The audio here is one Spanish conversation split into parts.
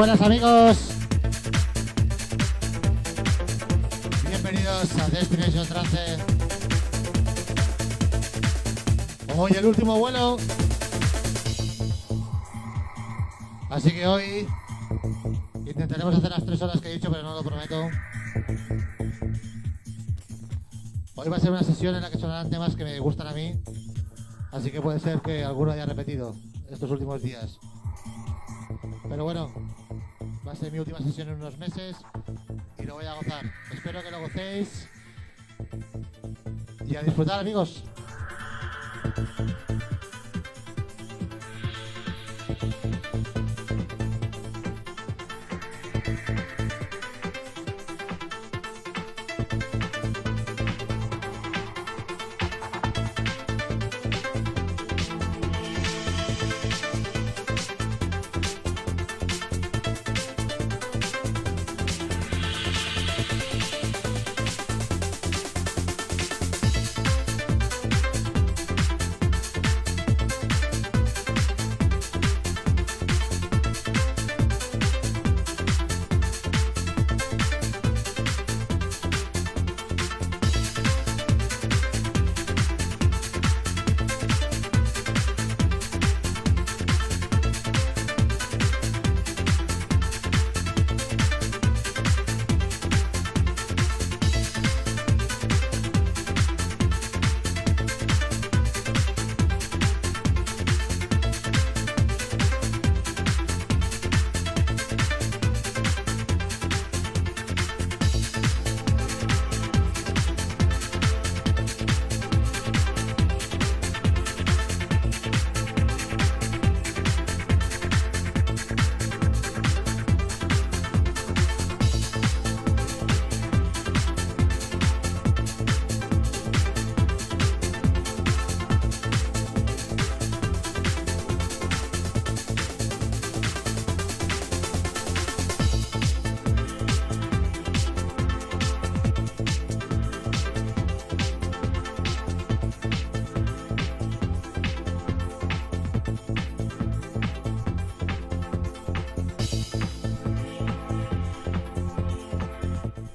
Buenas amigos. Bienvenidos a Destination Trance. Hoy el último vuelo. Así que hoy intentaremos hacer las tres horas que he dicho, pero no lo prometo. Hoy va a ser una sesión en la que sonarán temas que me gustan a mí. Así que puede ser que alguno haya repetido estos últimos días. Pero bueno, mi última sesión en unos meses y lo voy a gozar. Espero que lo gocéis y a disfrutar amigos.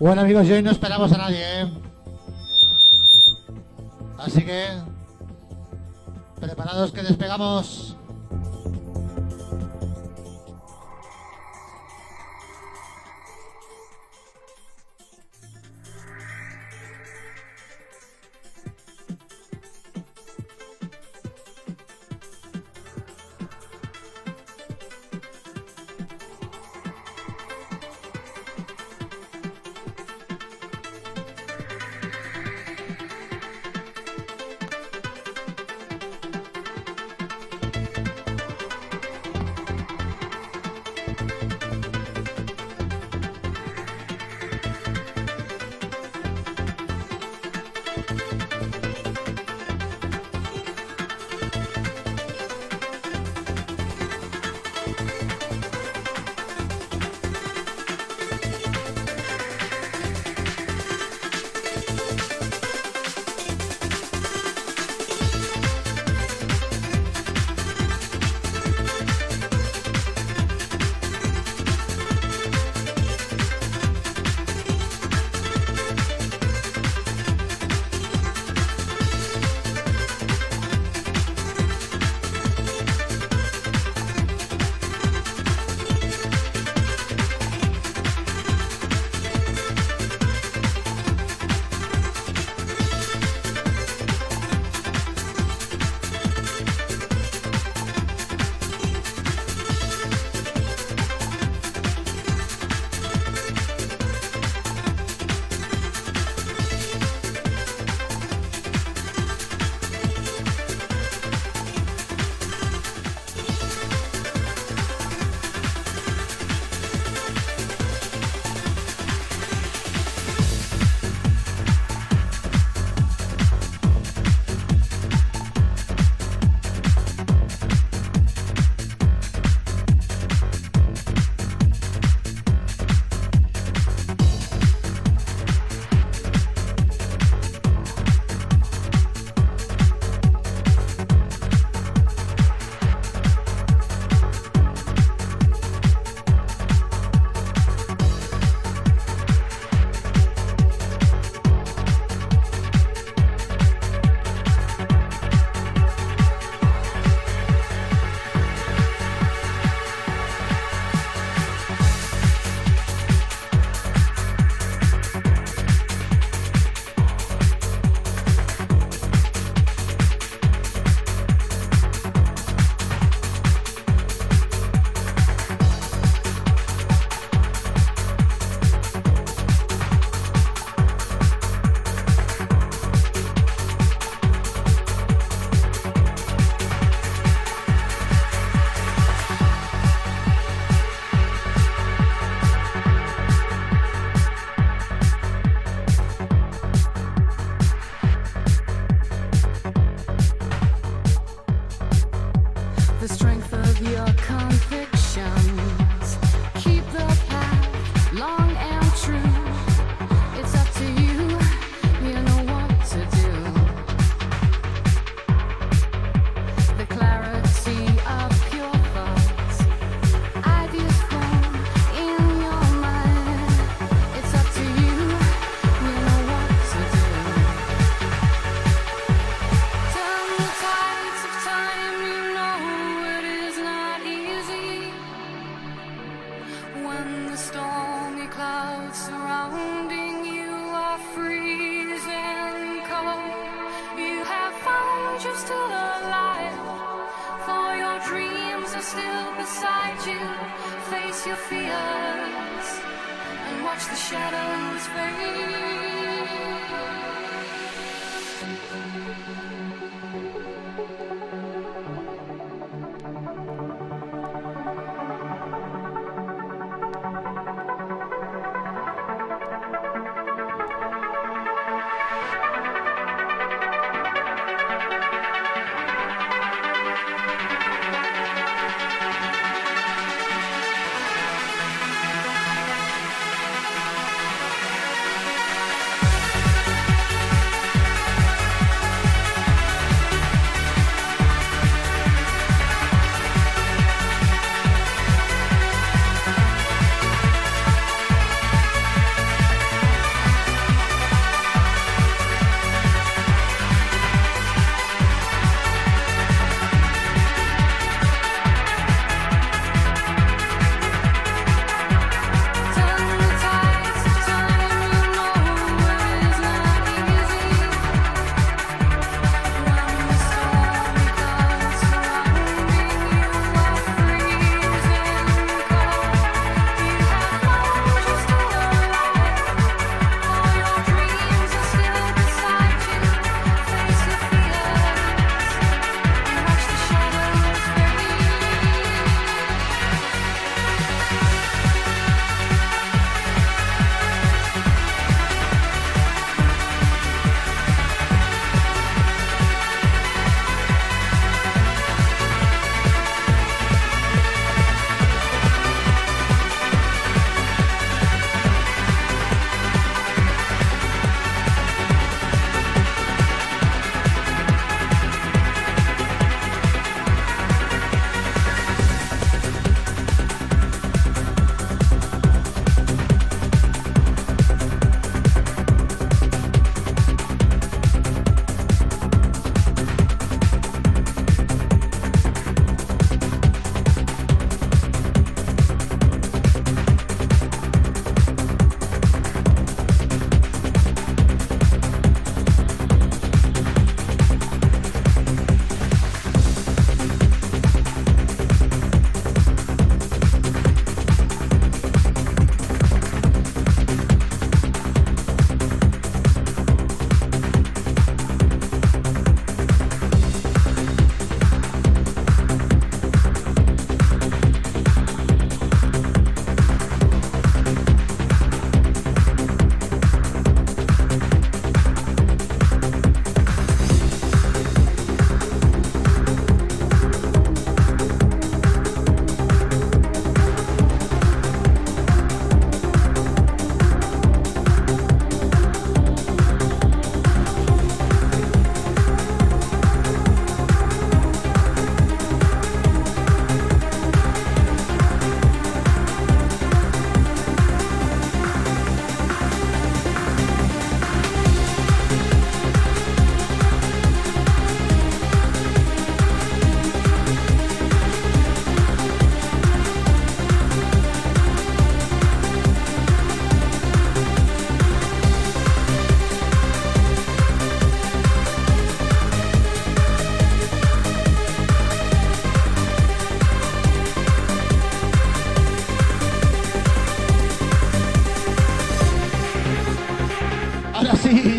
Bueno amigos, hoy no esperamos a nadie, ¿eh?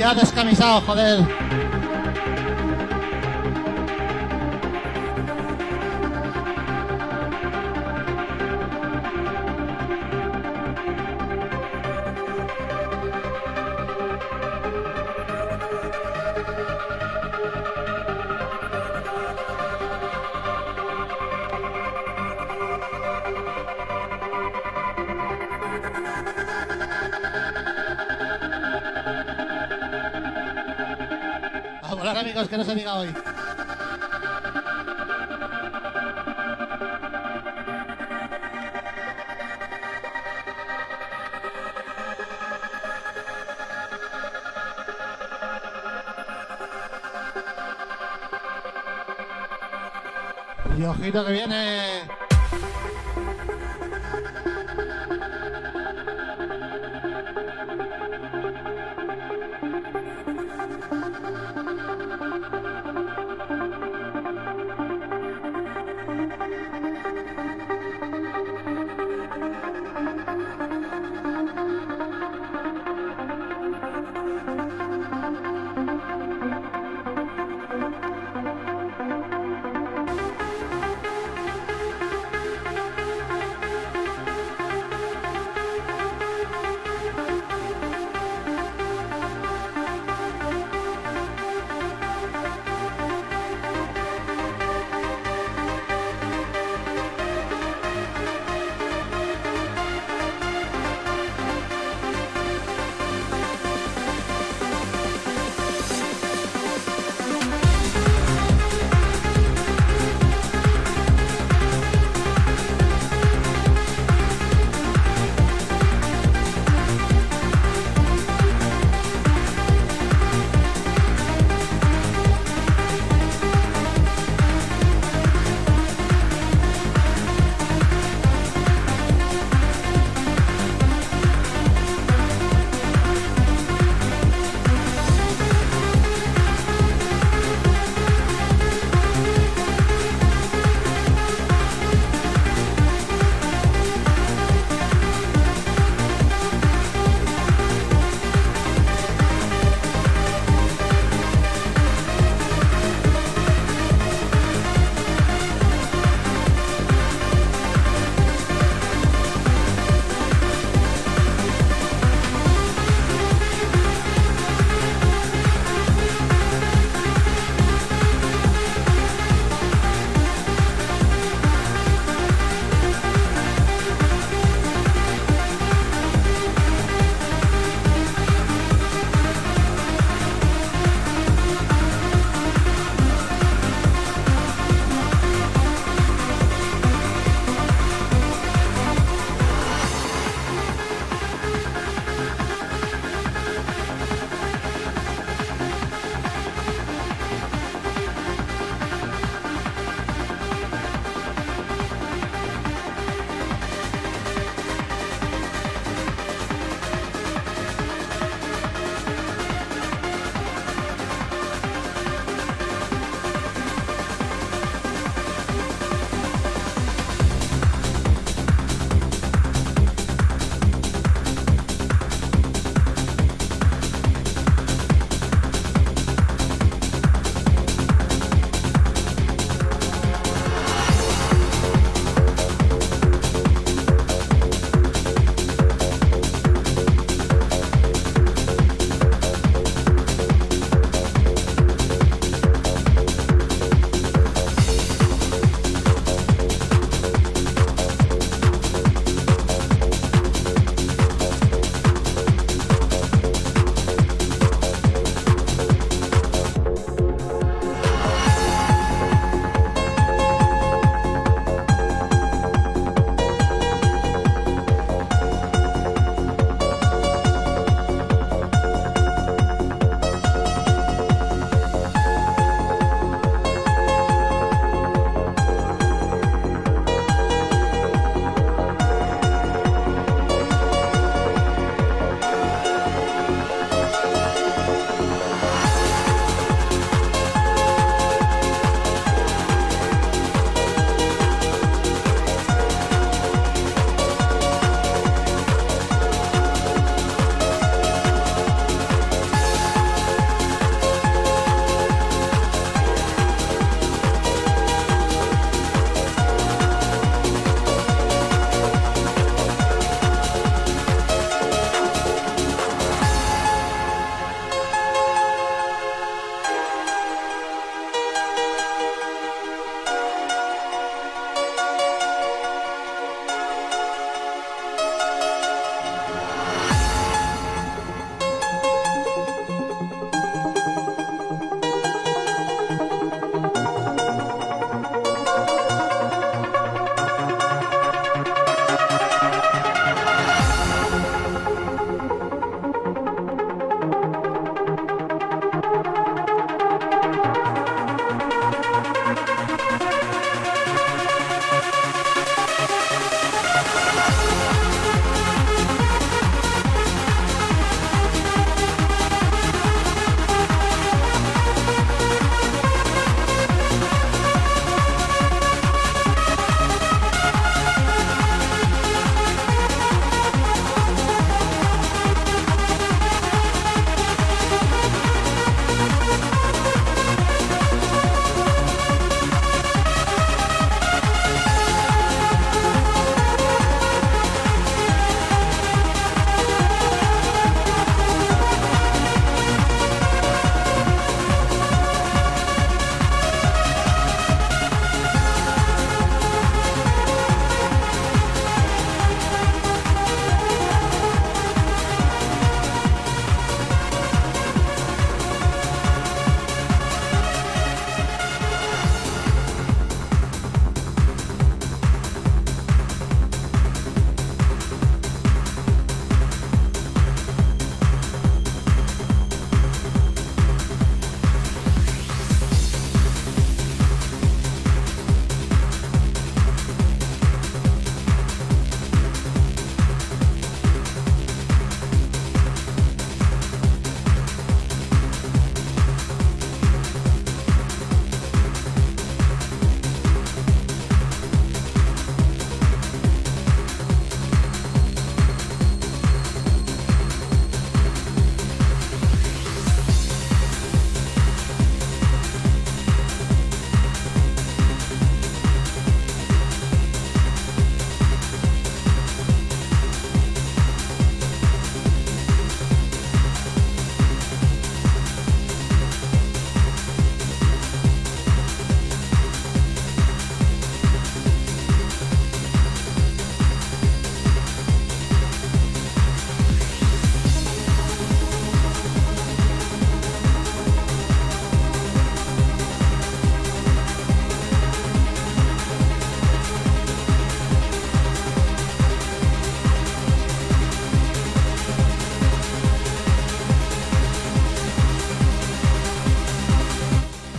Ya descamisado, joder.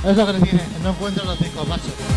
Es lo que tiene, no encuentro los discos, macho.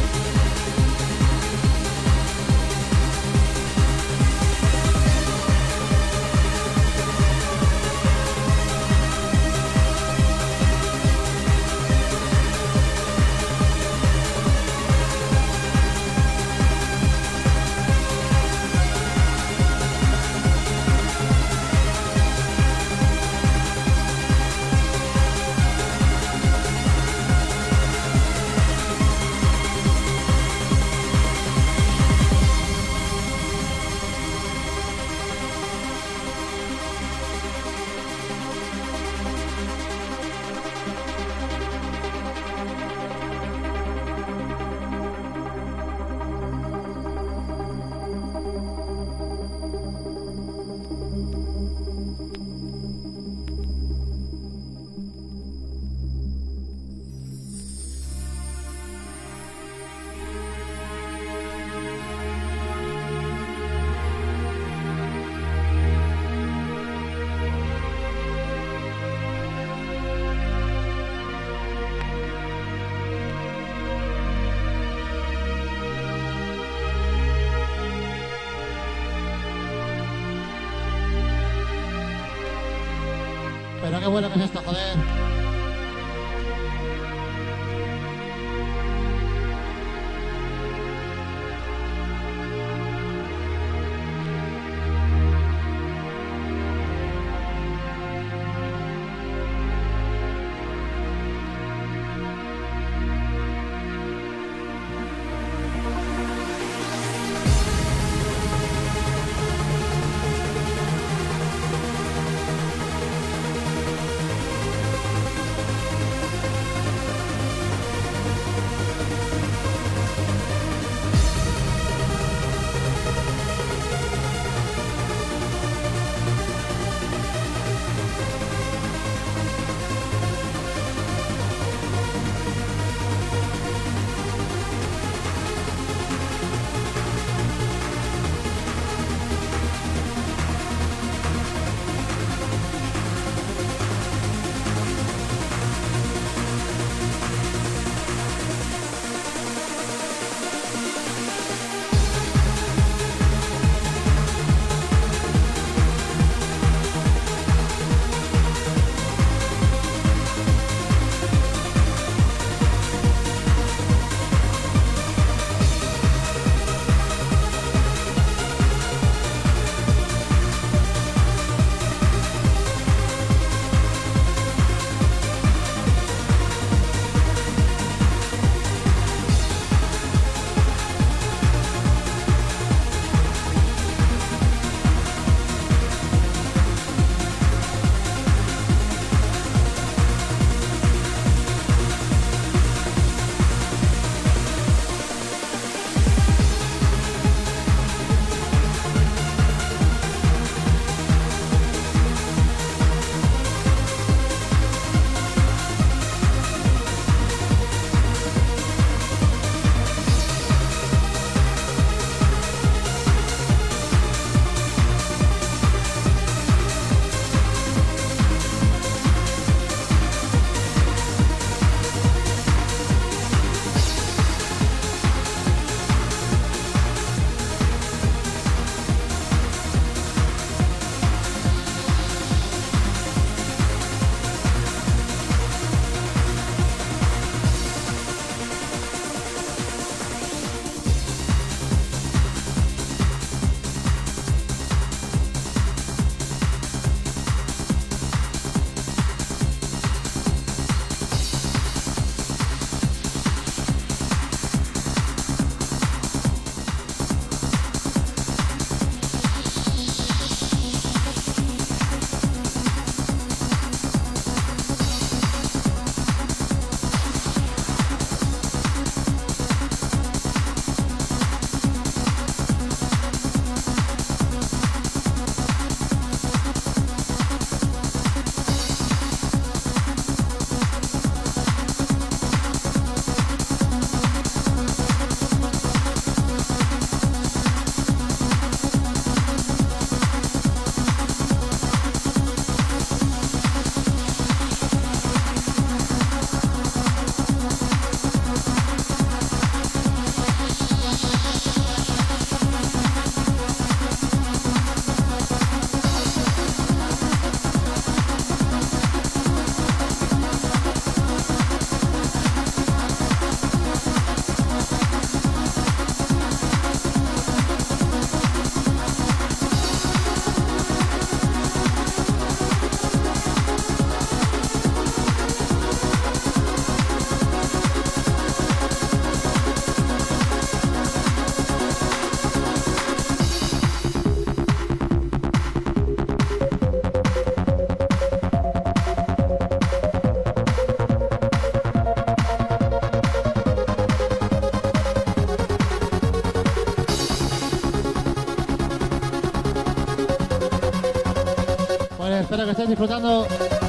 Disfrutando.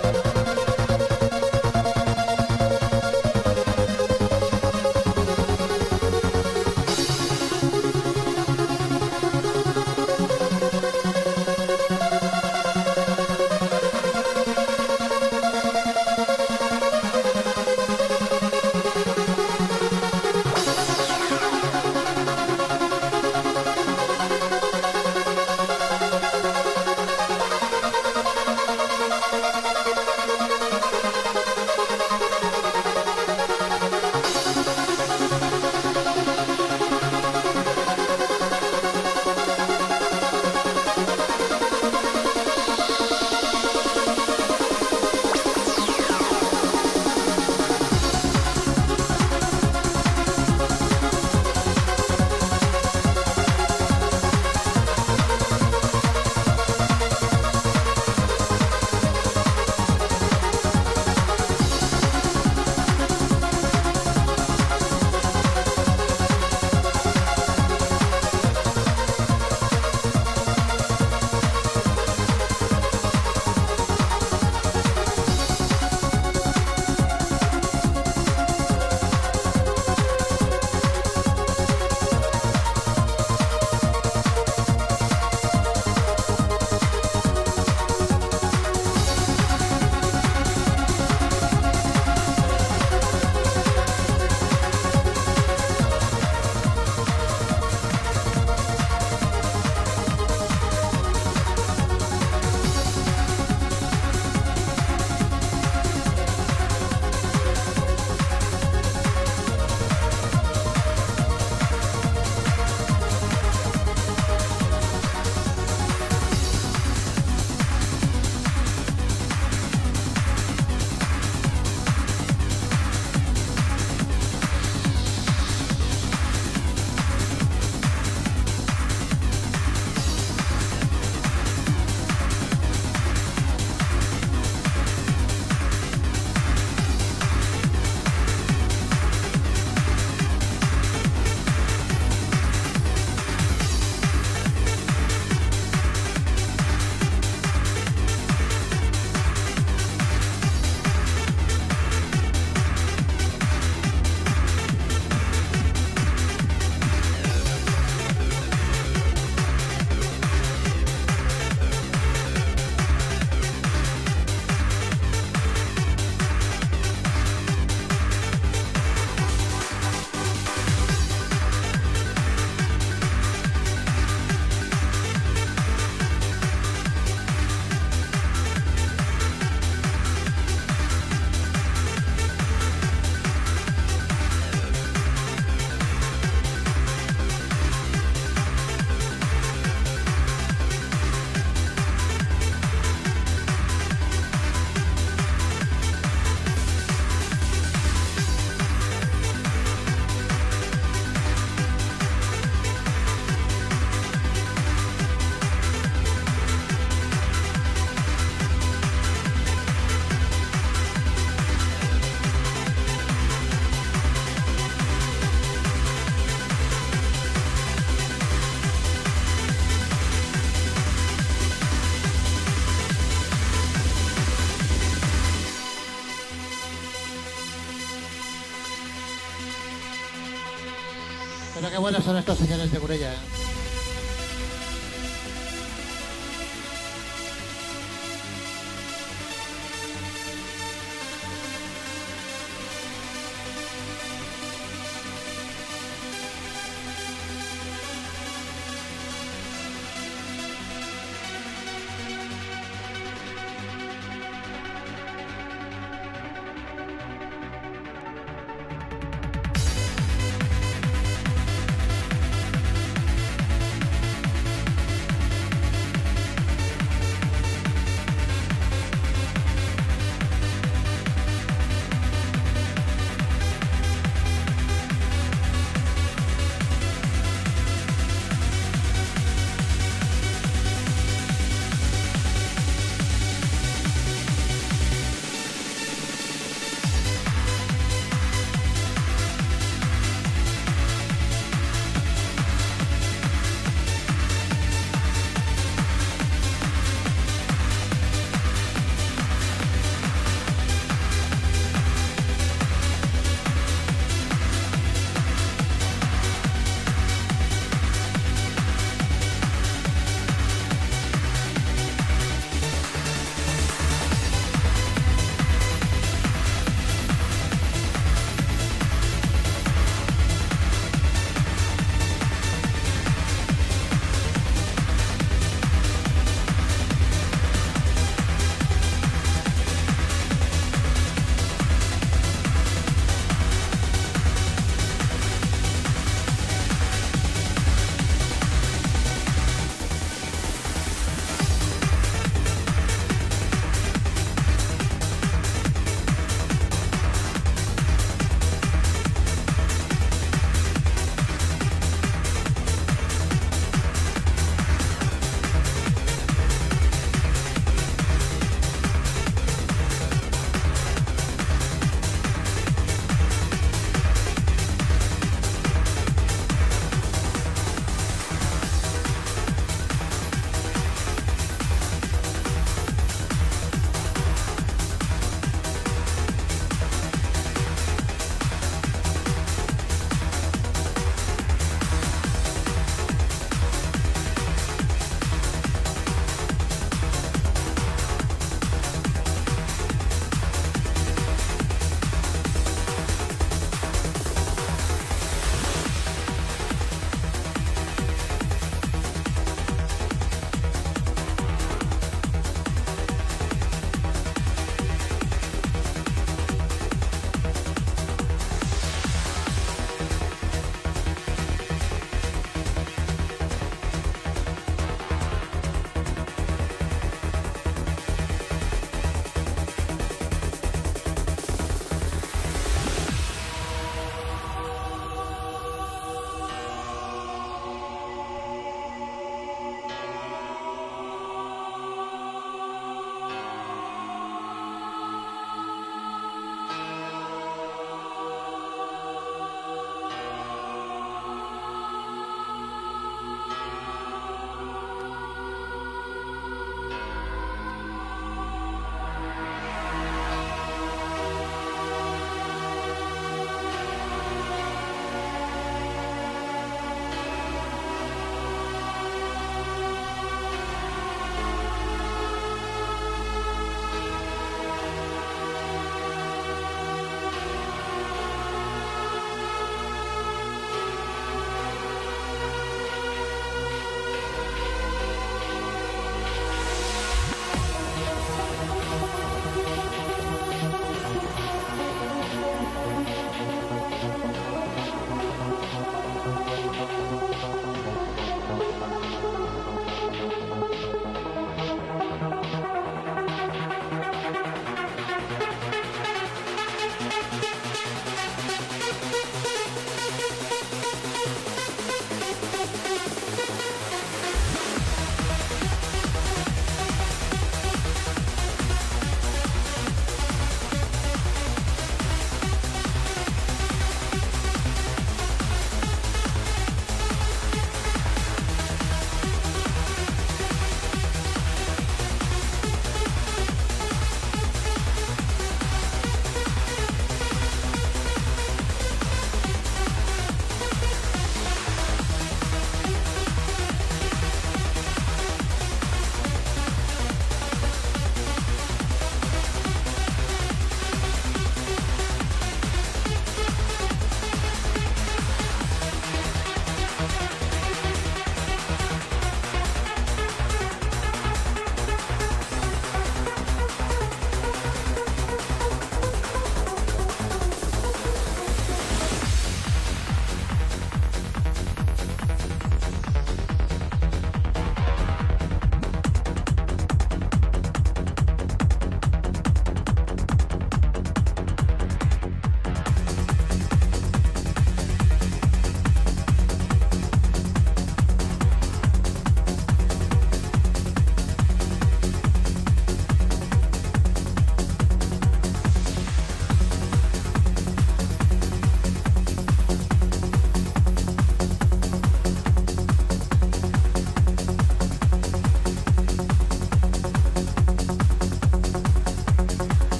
Buenos son estos señores de Gurella, ¿eh?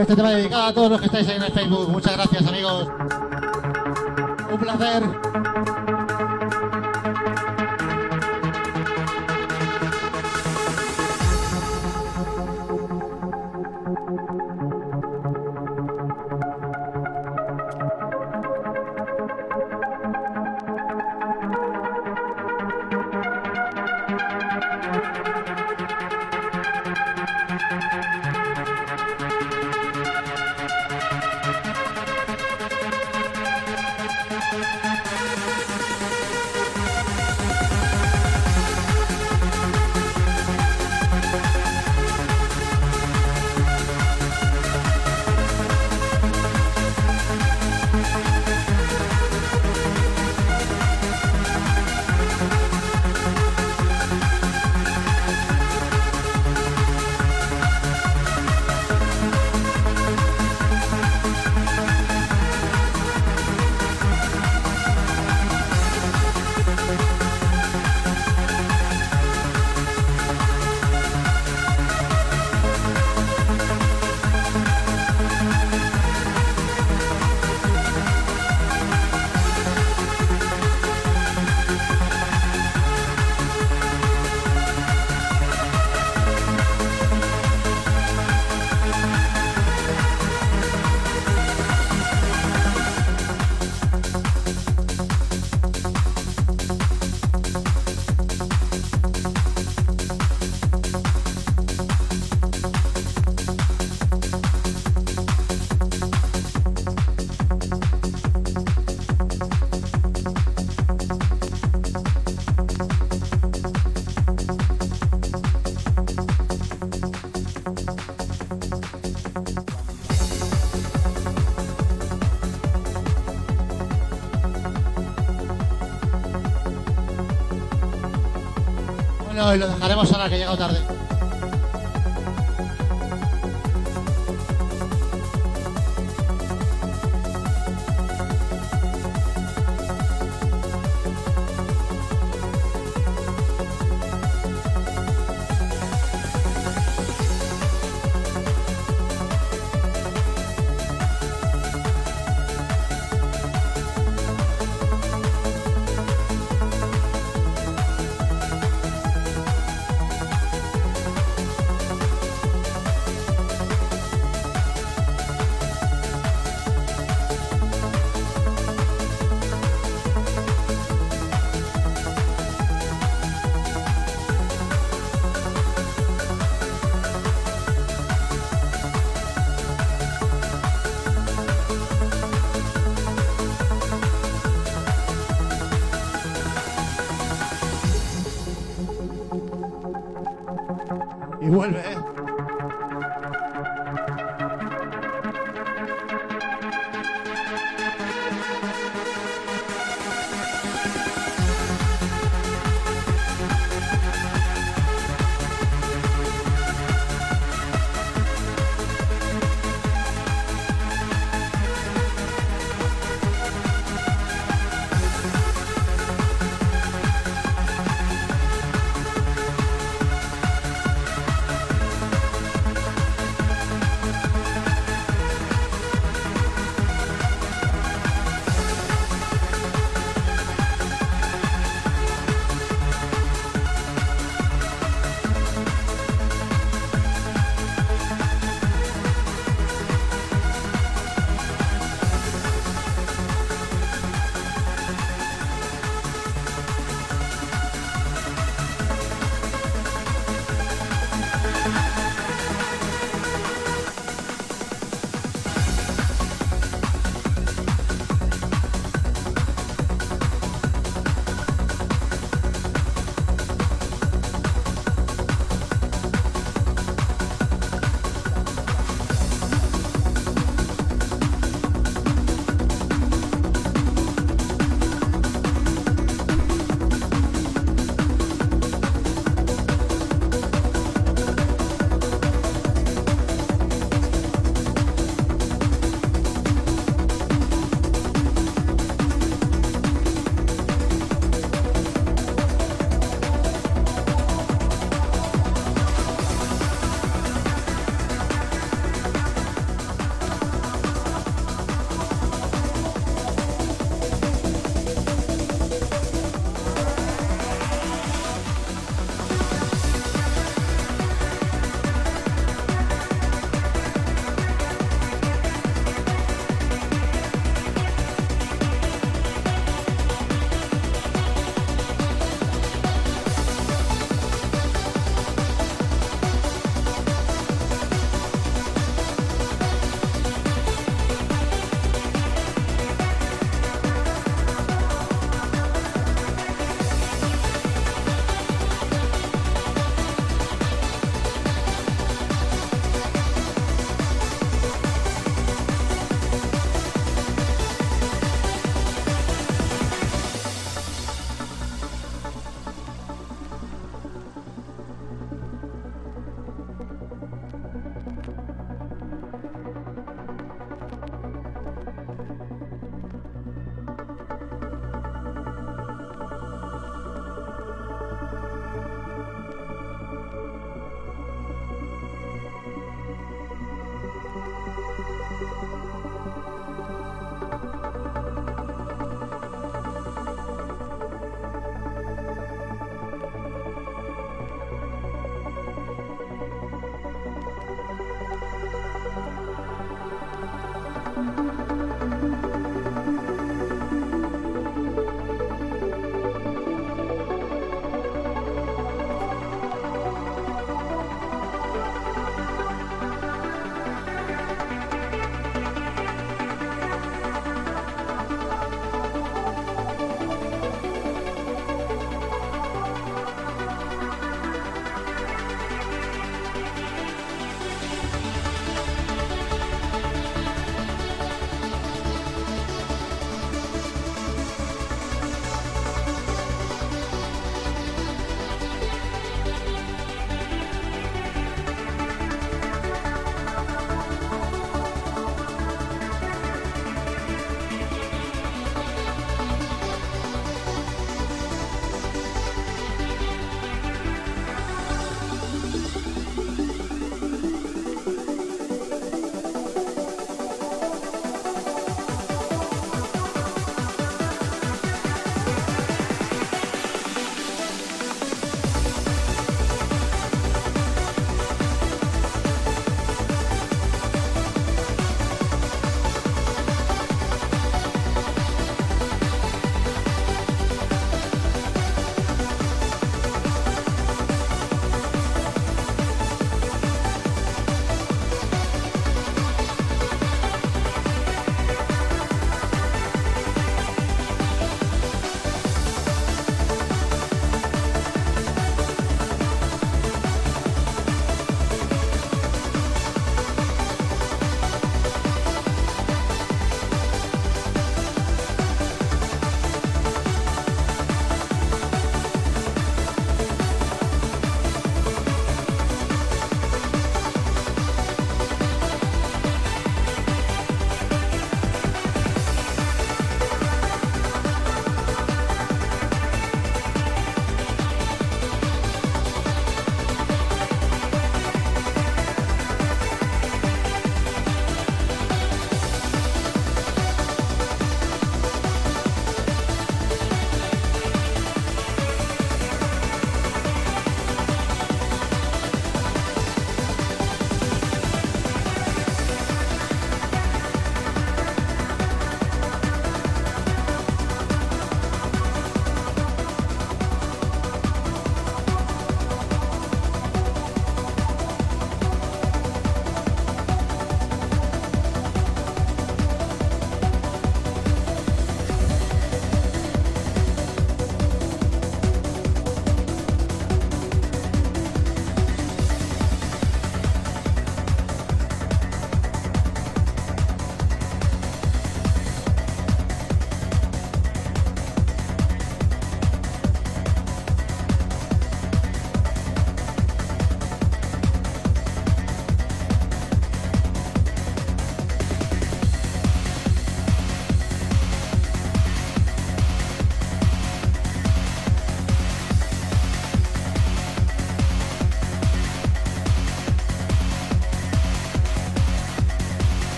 Este tema dedicado a todos los que estáis ahí en el Facebook. Muchas gracias, amigos. Un placer. Lo dejaremos ahora que ha llegado tarde. Y vuelve,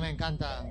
me encanta.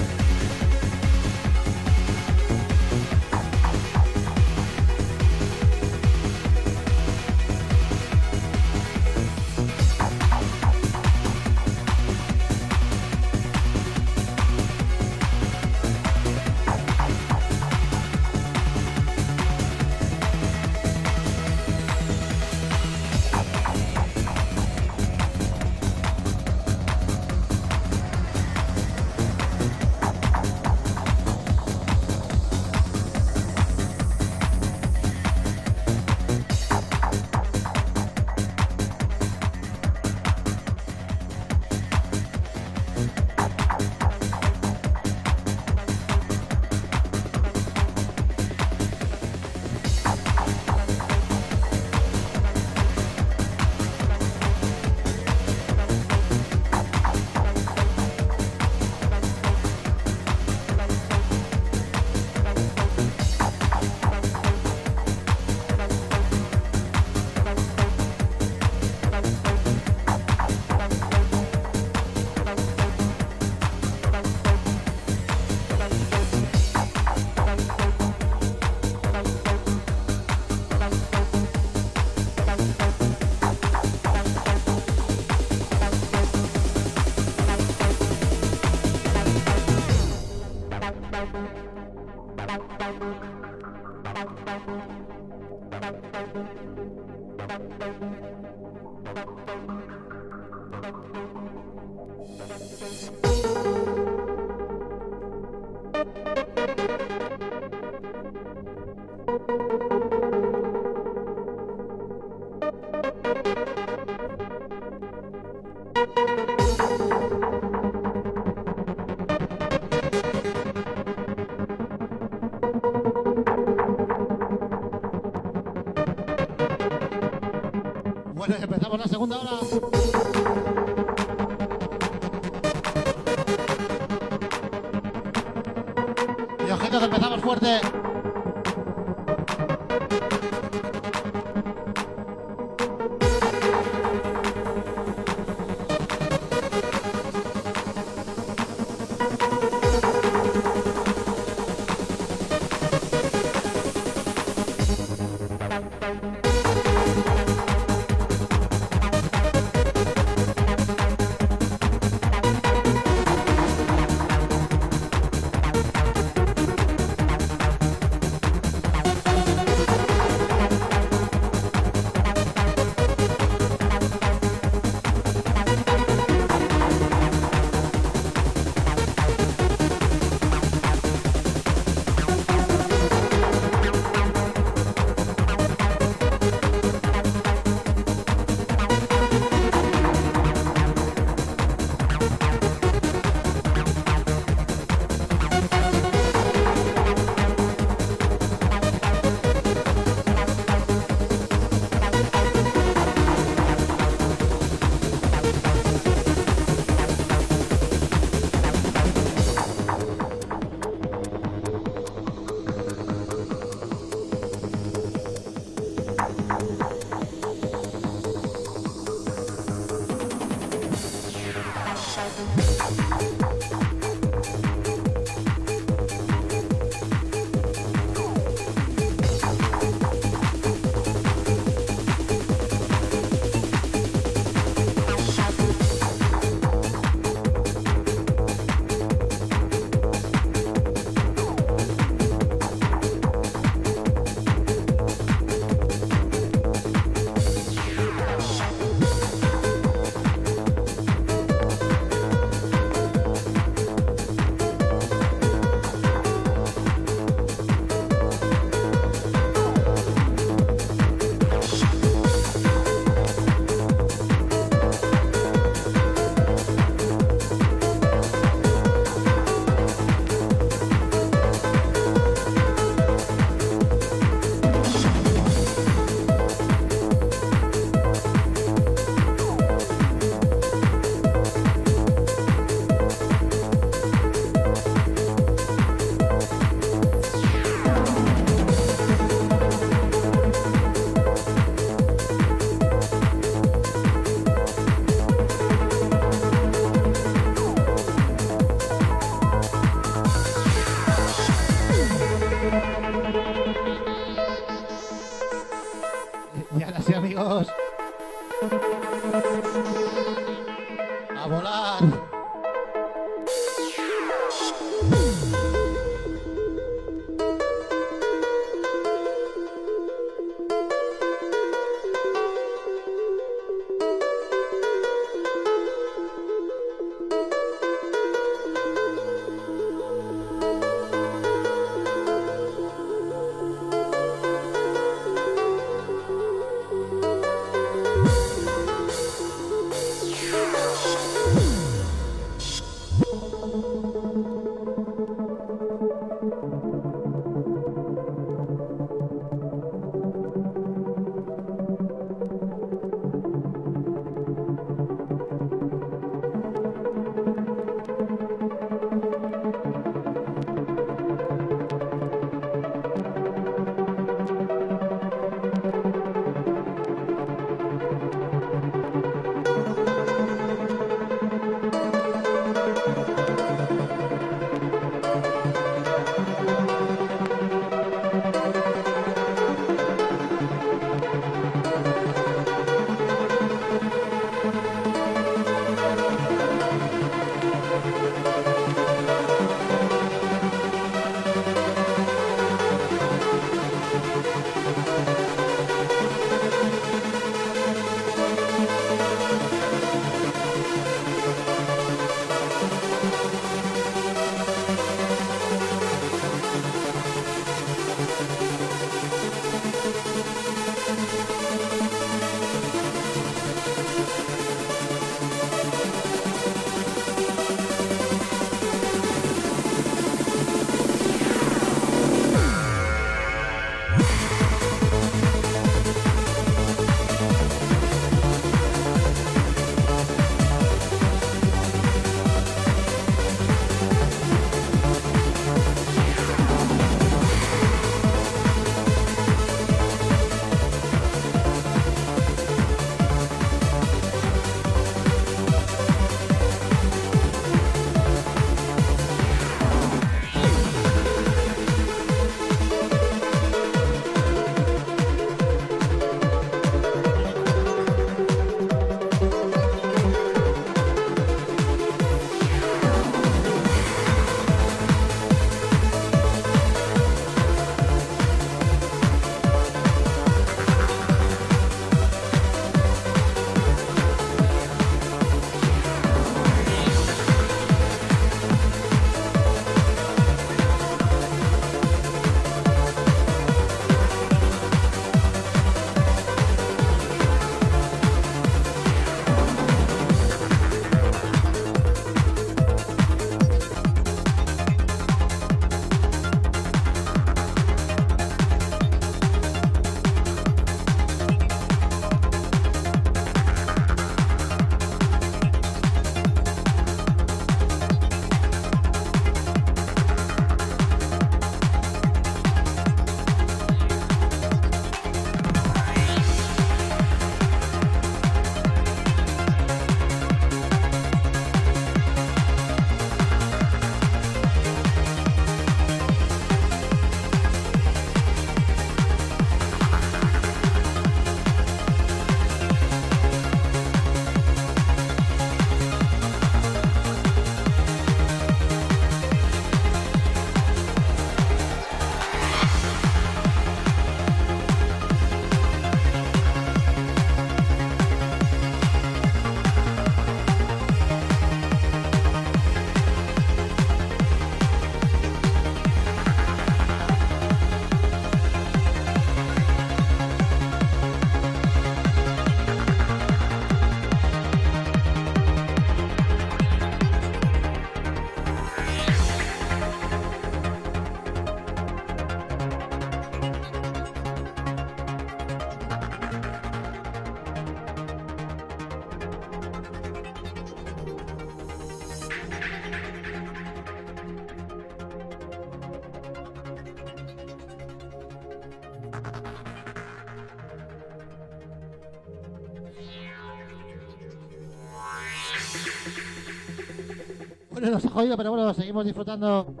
Jodido, pero bueno, seguimos disfrutando.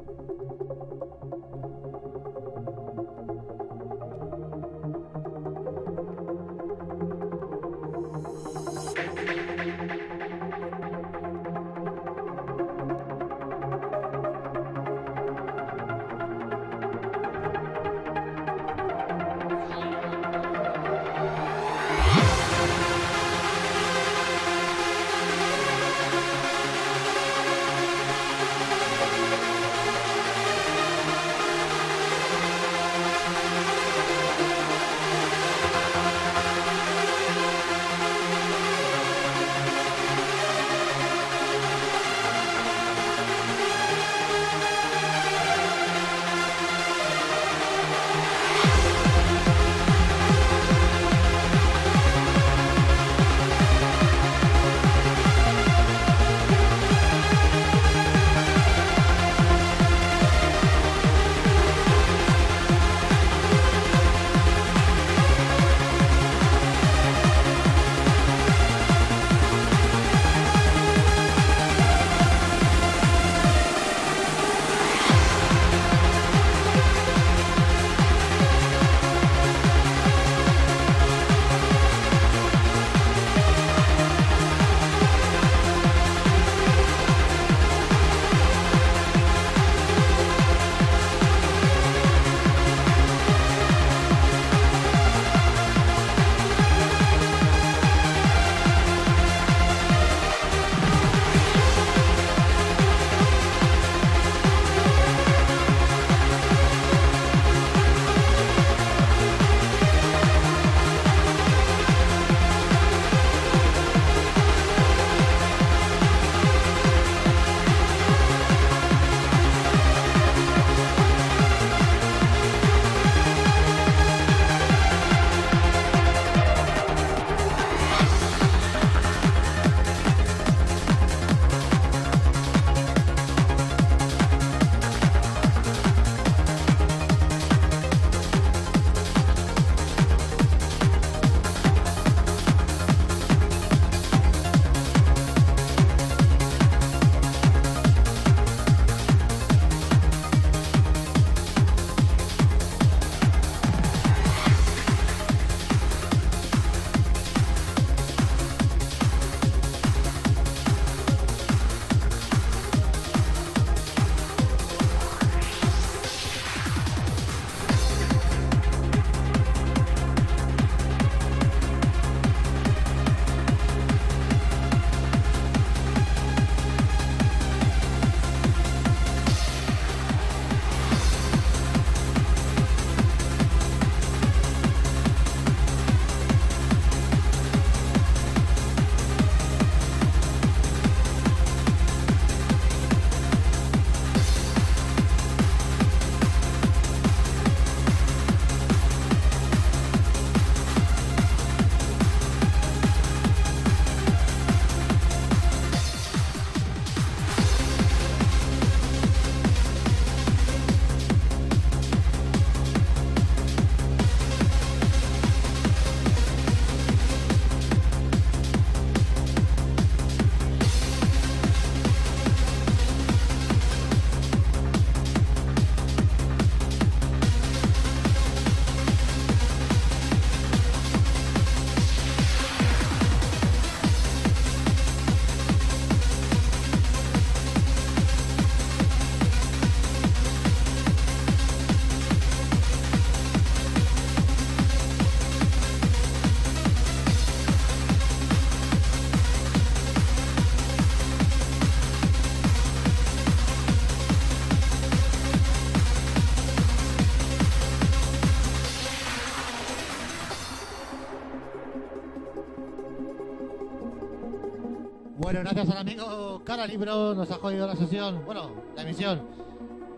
Bueno, gracias al amigo Cara Libro, nos ha jodido la sesión, bueno, la emisión.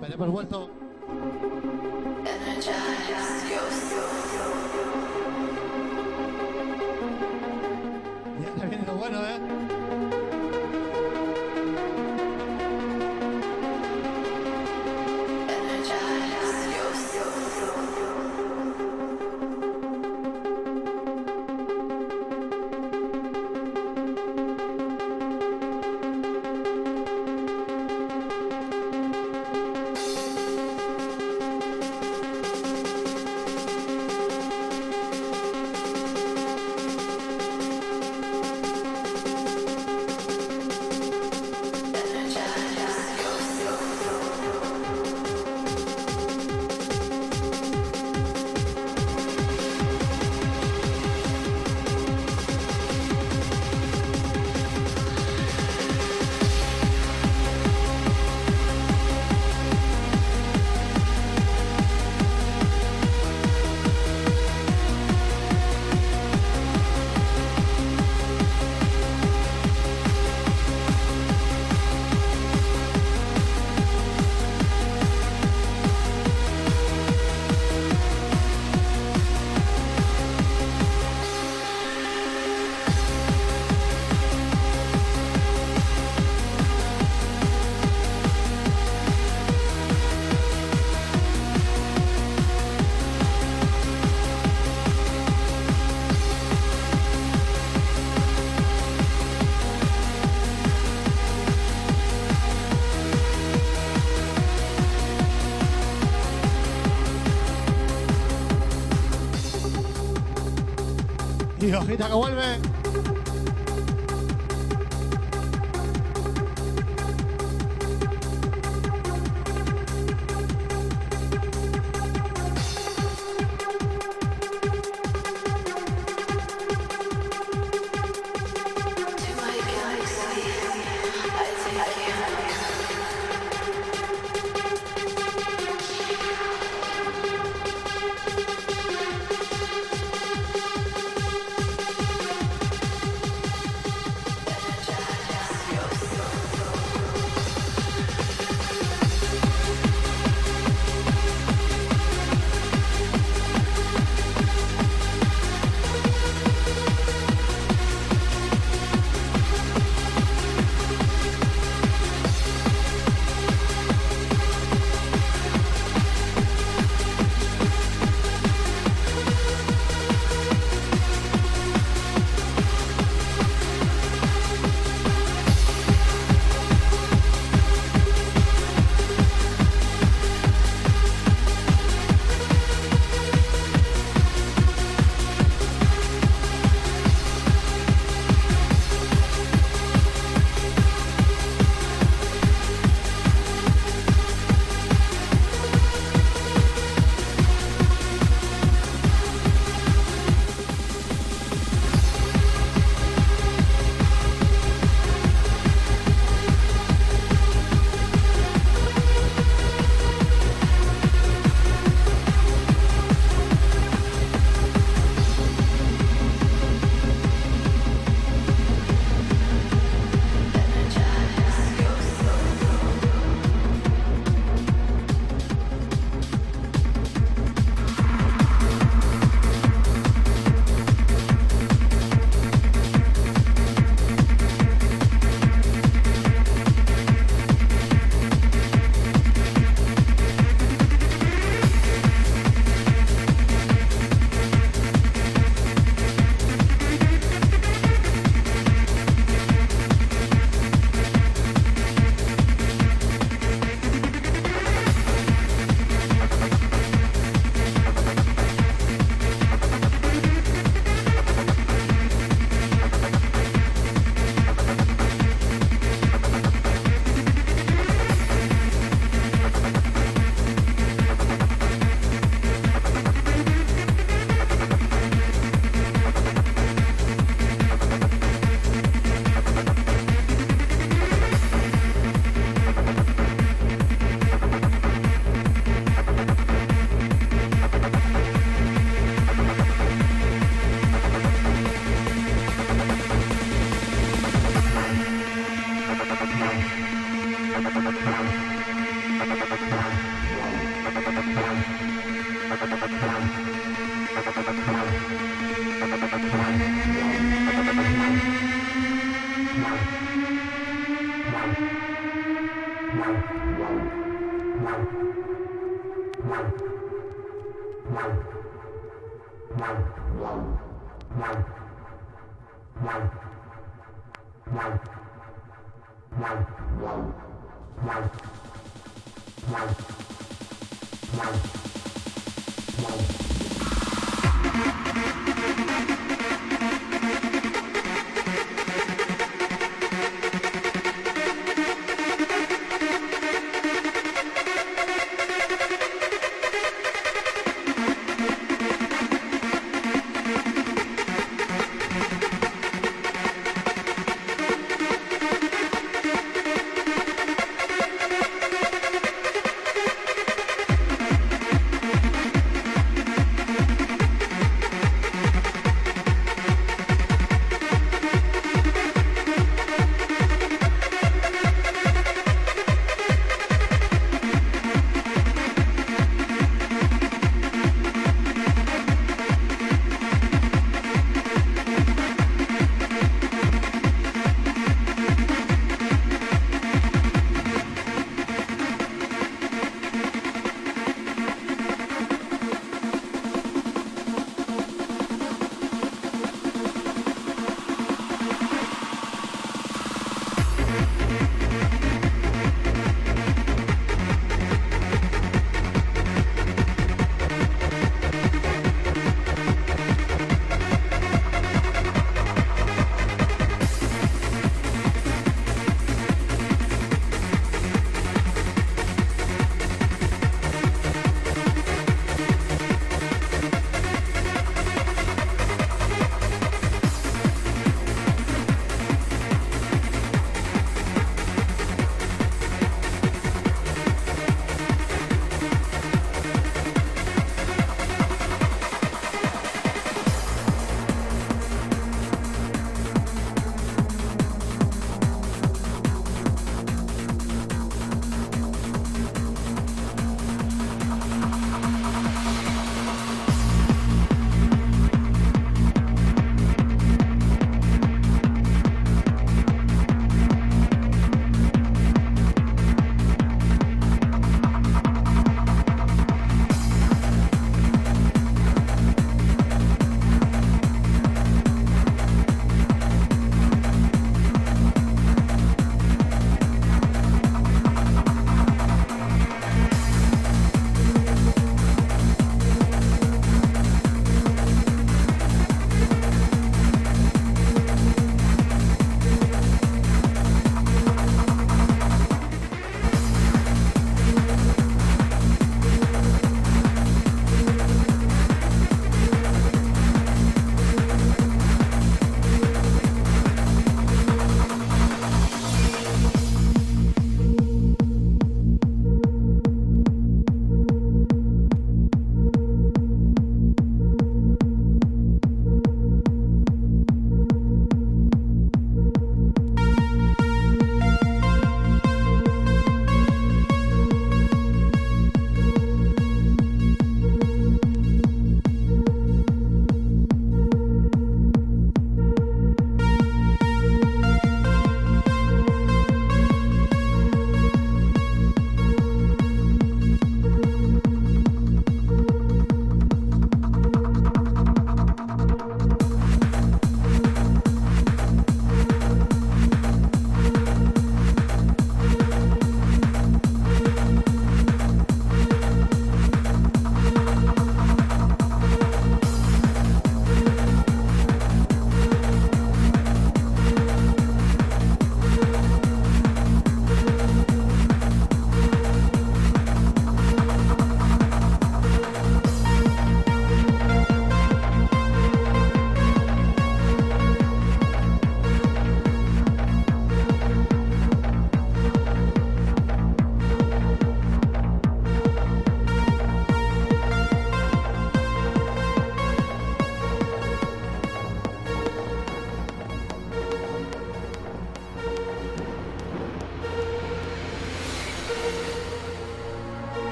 Pero hemos vuelto. Y hojita que vuelve.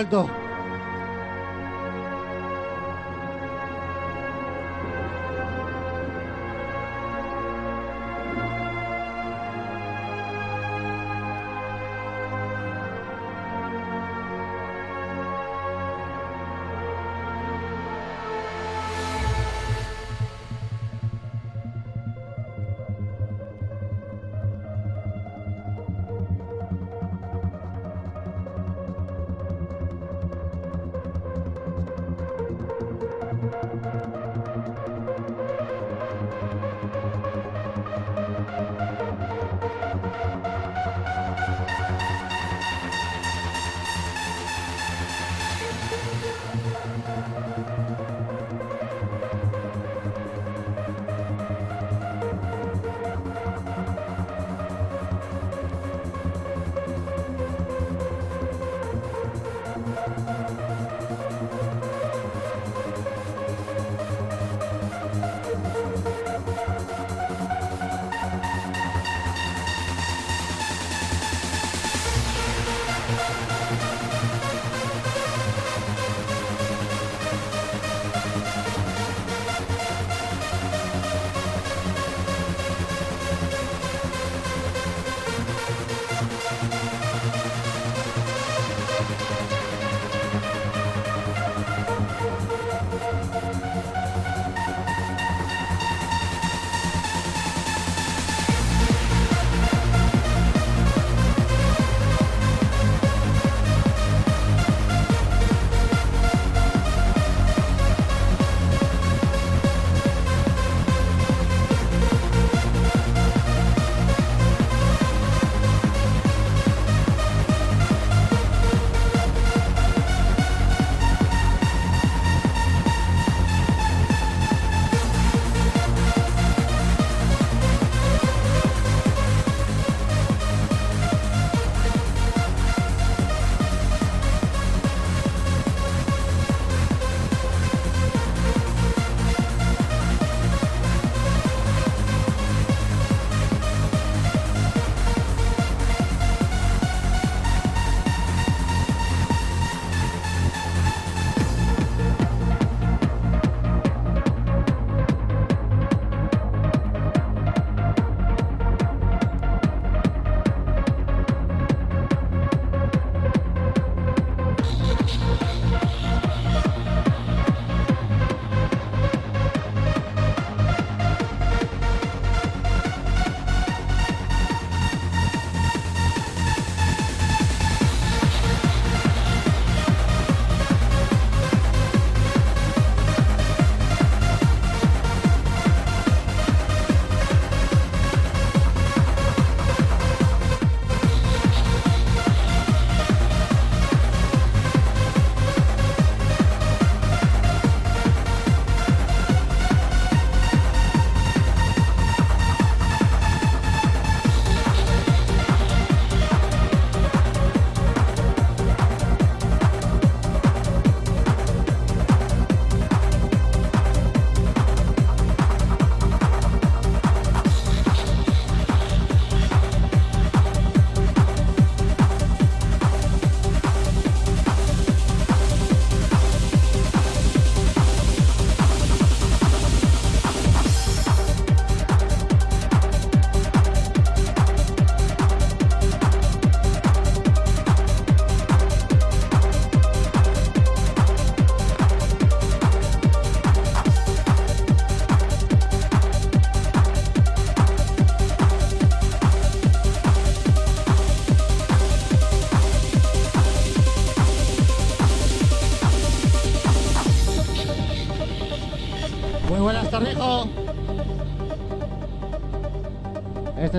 Vuelto.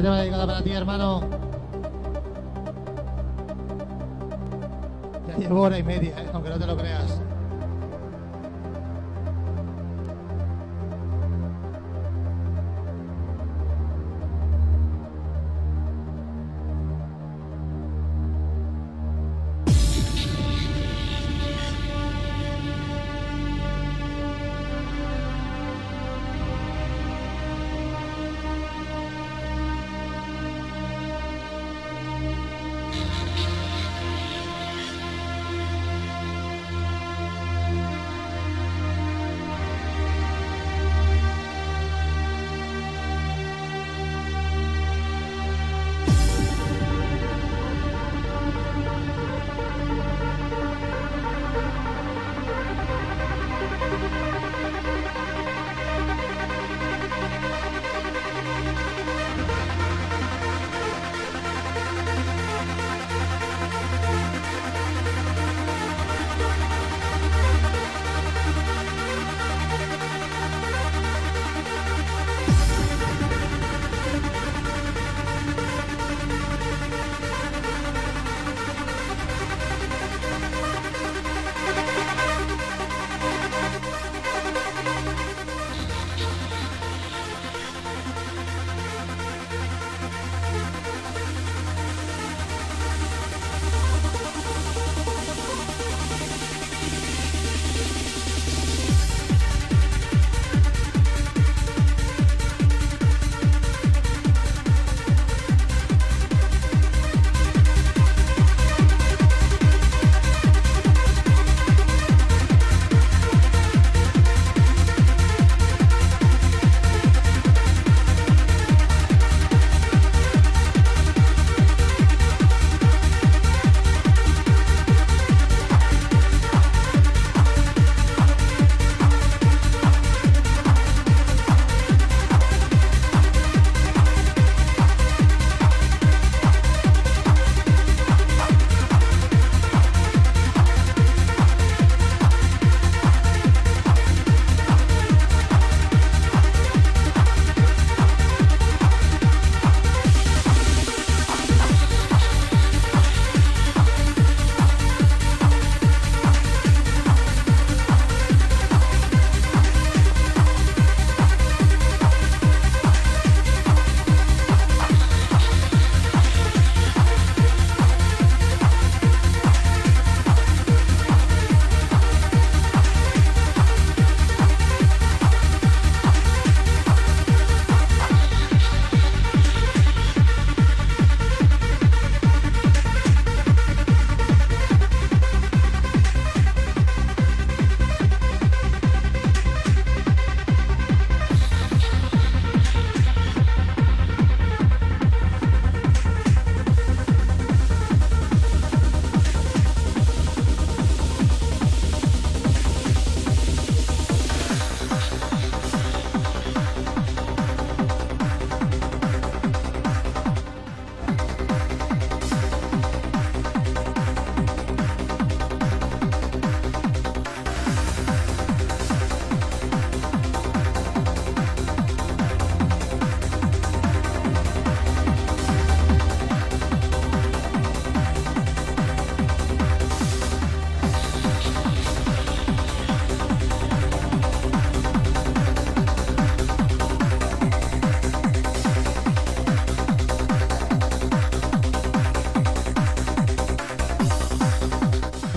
Este tema dedicado para ti, hermano. Ya llevo hora y media, ¿eh? aunque no te lo creas.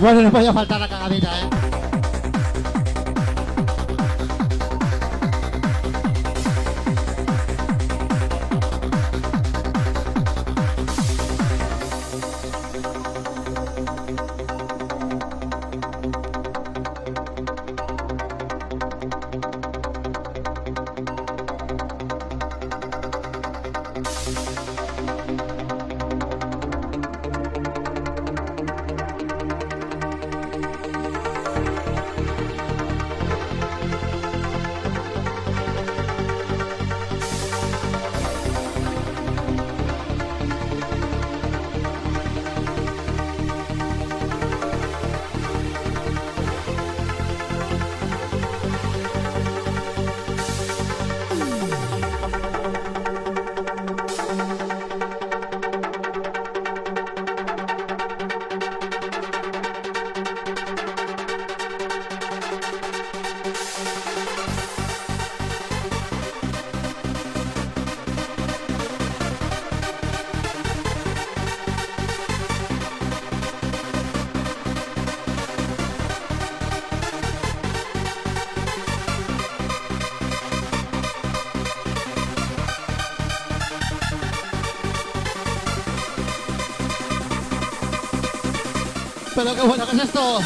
Bueno, no podía faltar la cagadita, ¿eh? Pero qué bueno que es esto.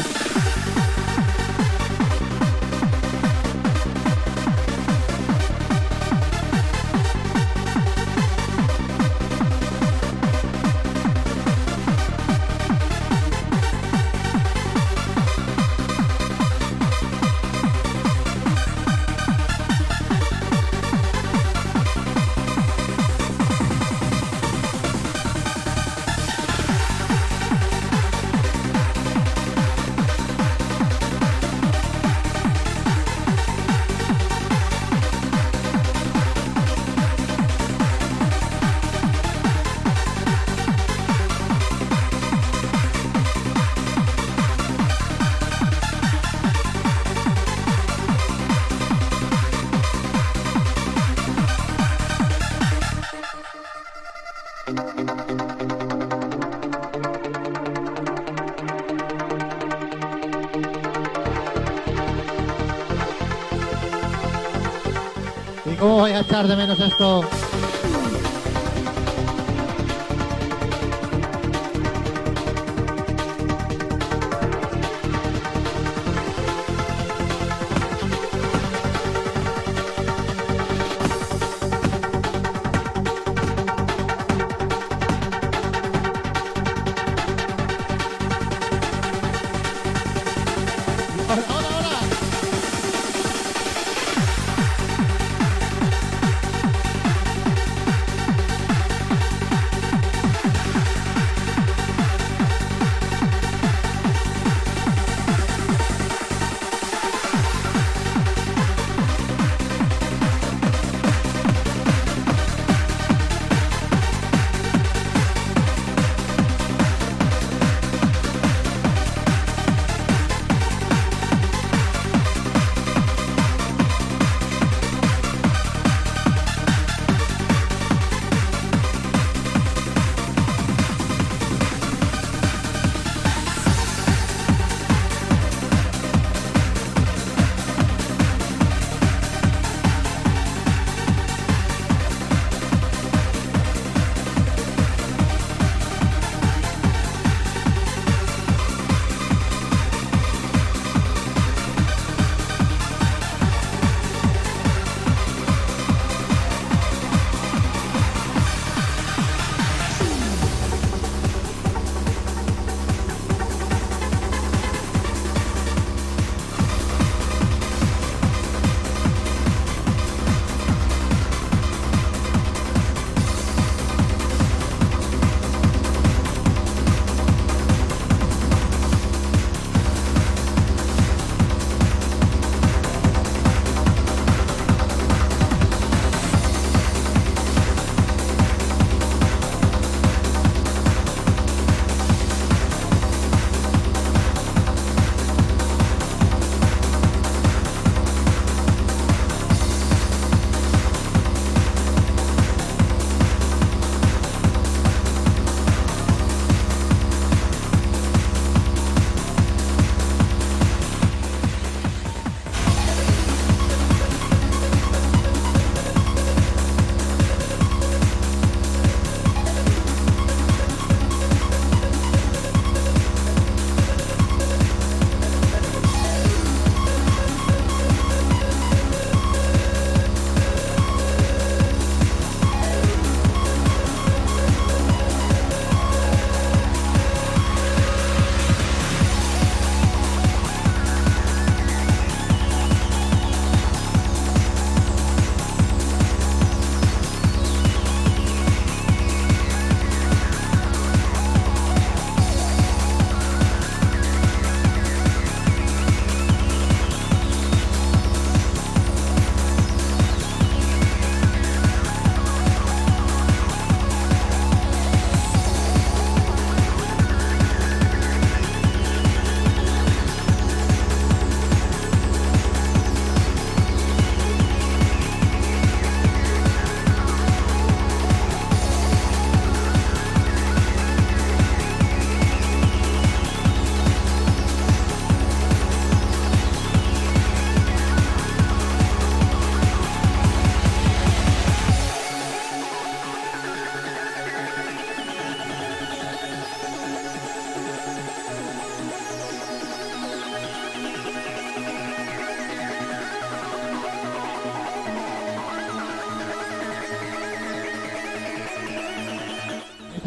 Echar de menos esto?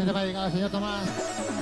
Al señor Tomás.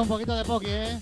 Un poquito de poki, ¿eh?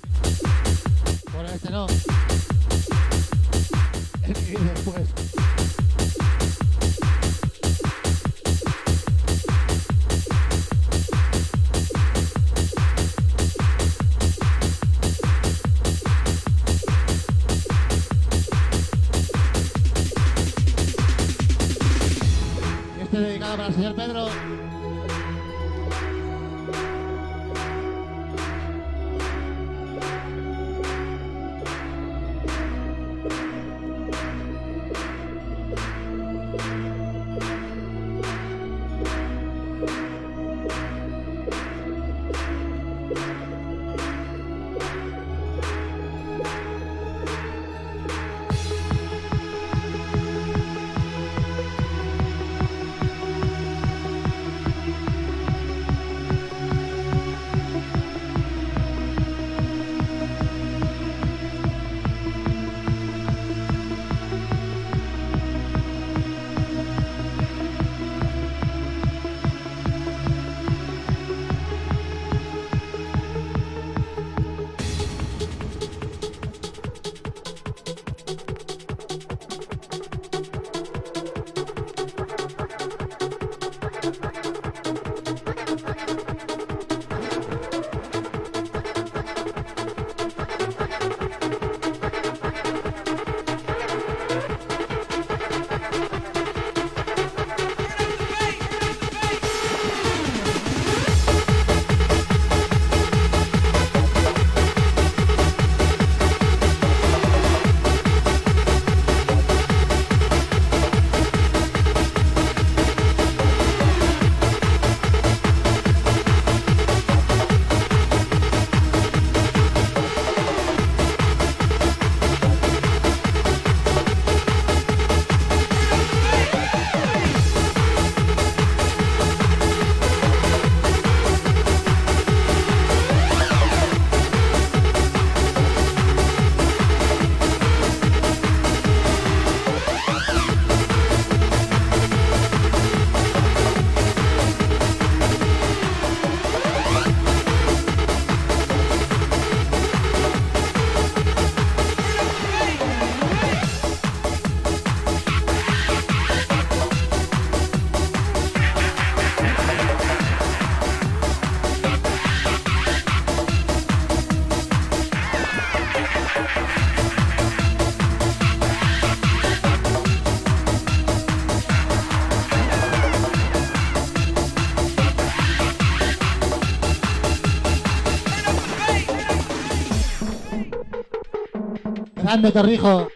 Grande Torrijo.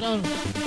no, no.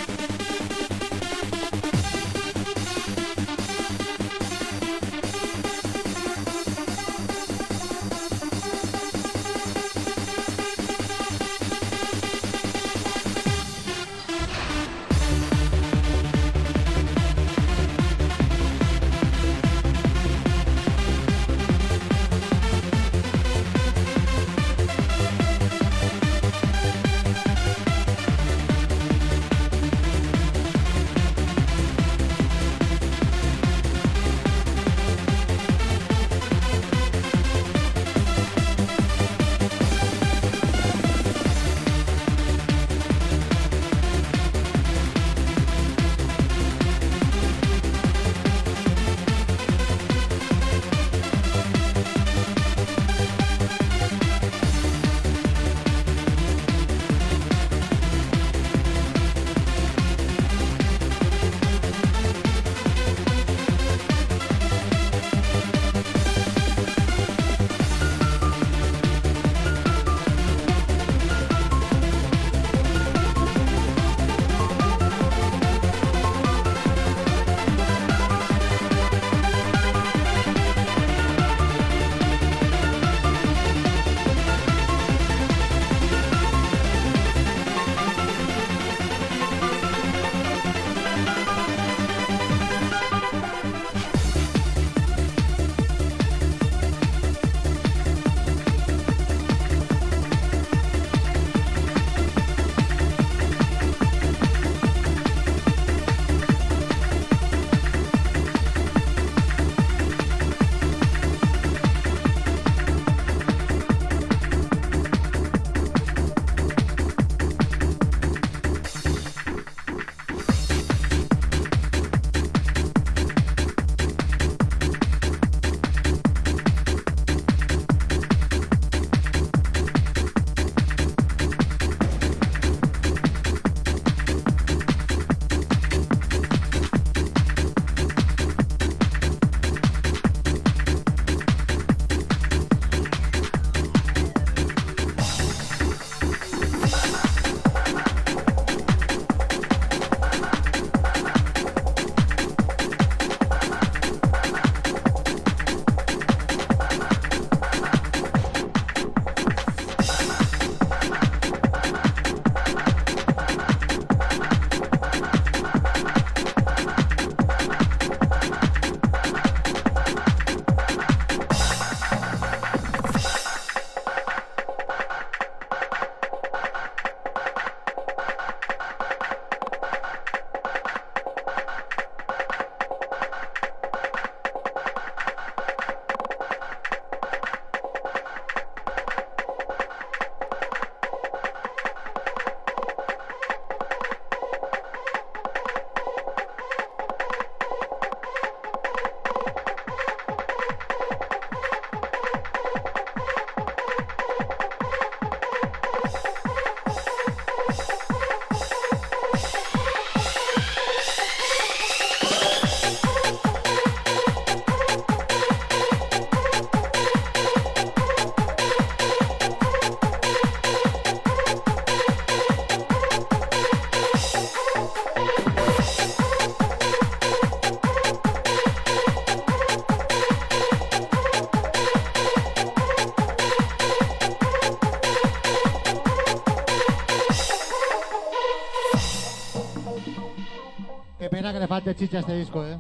Falte chicha este disco, ¿eh?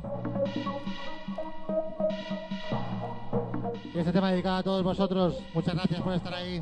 Y este tema dedicado a todos vosotros. Muchas gracias por estar ahí.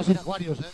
Yo sin Aquarius, ¿eh?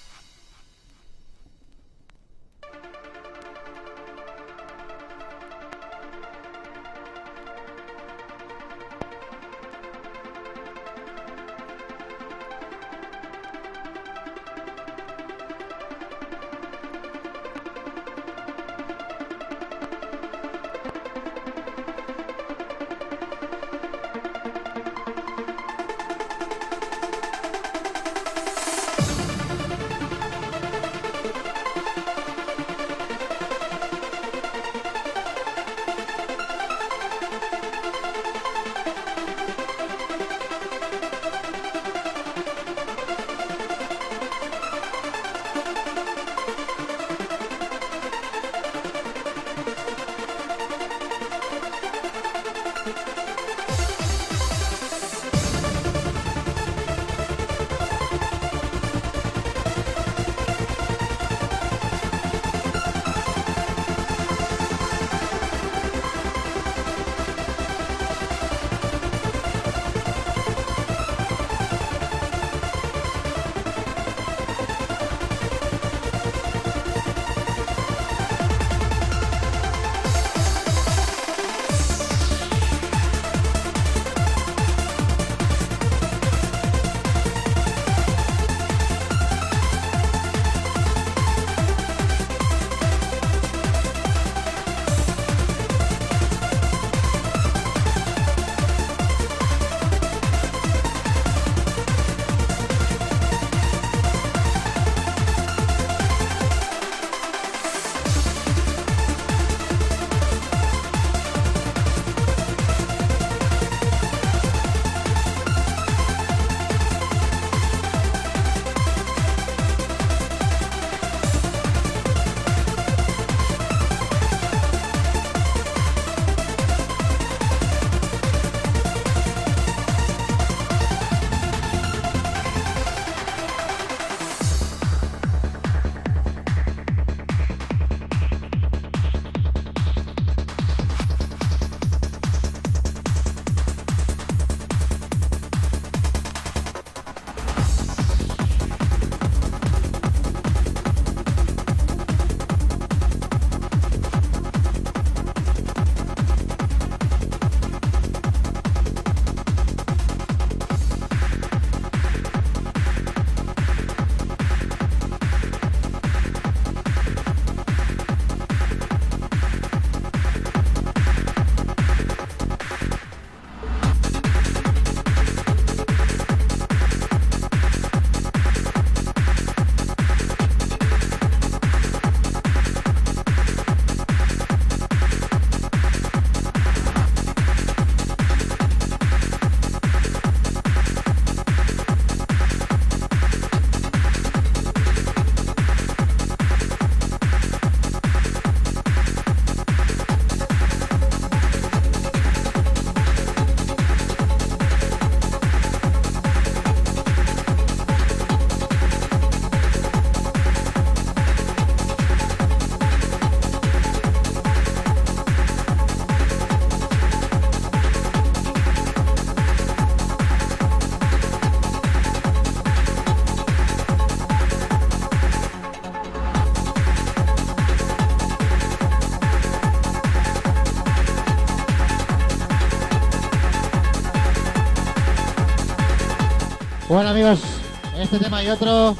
Este tema y otro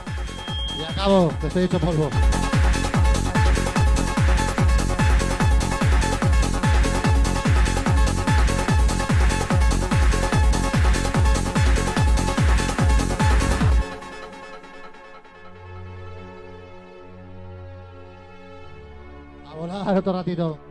y acabo, que estoy hecho polvo. A volar otro ratito.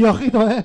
Y ojito, eh.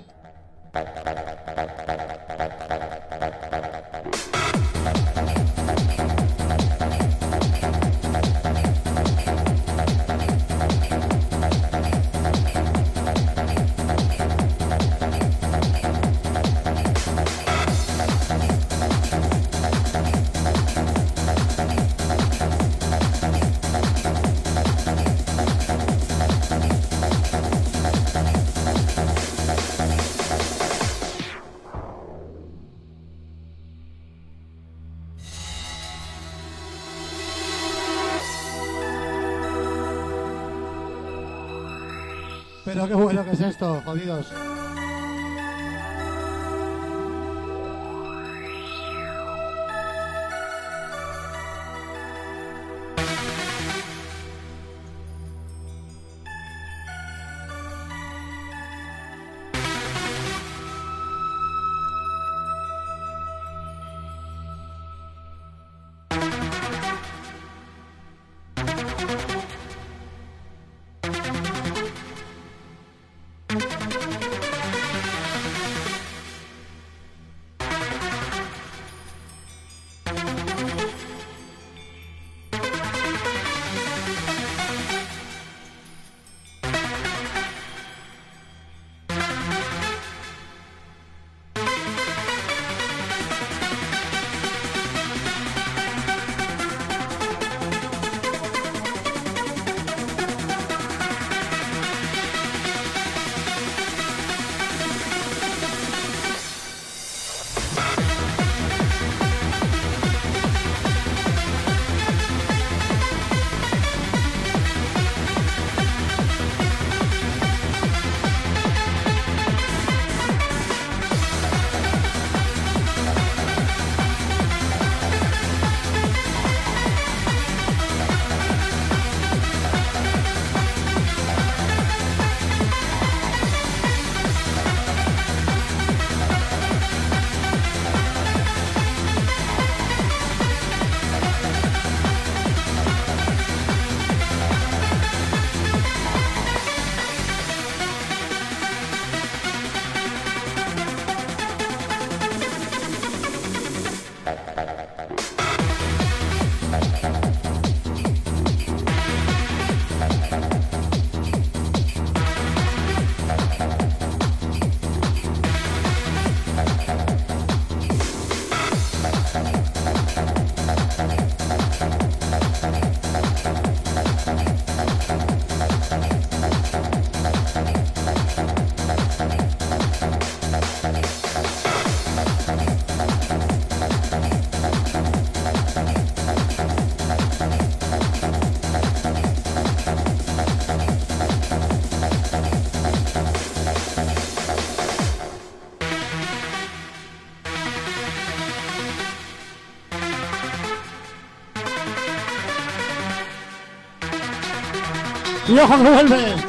Que es esto, jodidos. Y ojo que vuelve.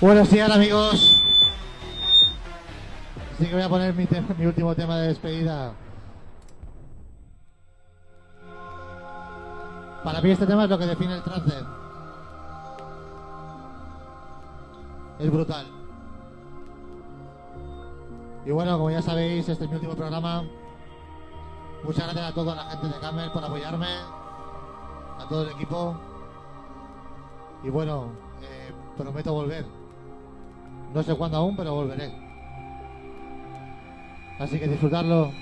Buenos días amigos. Así que voy a poner mi, mi último tema de despedida. Para mí este tema es lo que define el trance. Es brutal. Y bueno, como ya sabéis, este es mi último programa. Muchas gracias a toda la gente de Camel por apoyarme, a todo el equipo. Y bueno. No sé cuándo aún, pero volveré. Así que disfrutarlo.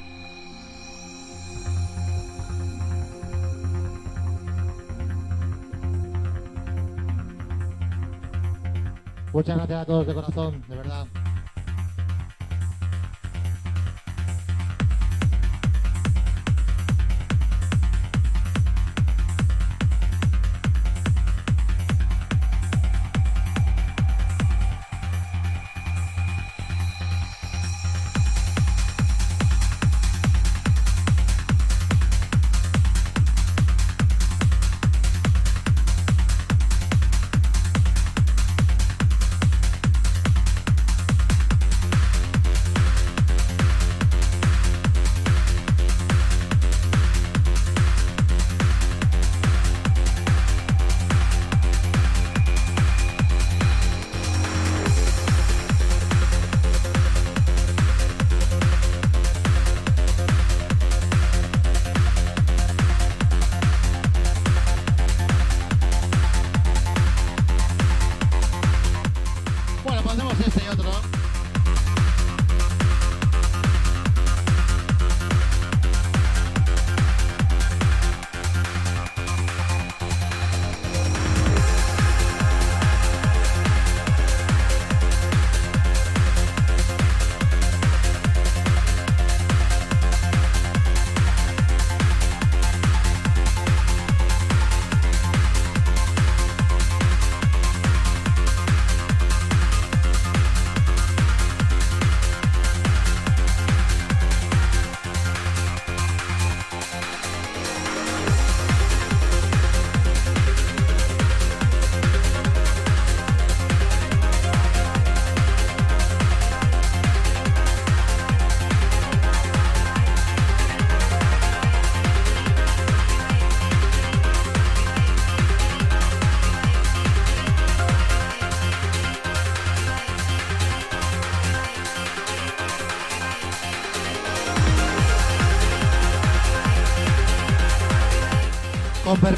Muchas gracias a todos de corazón,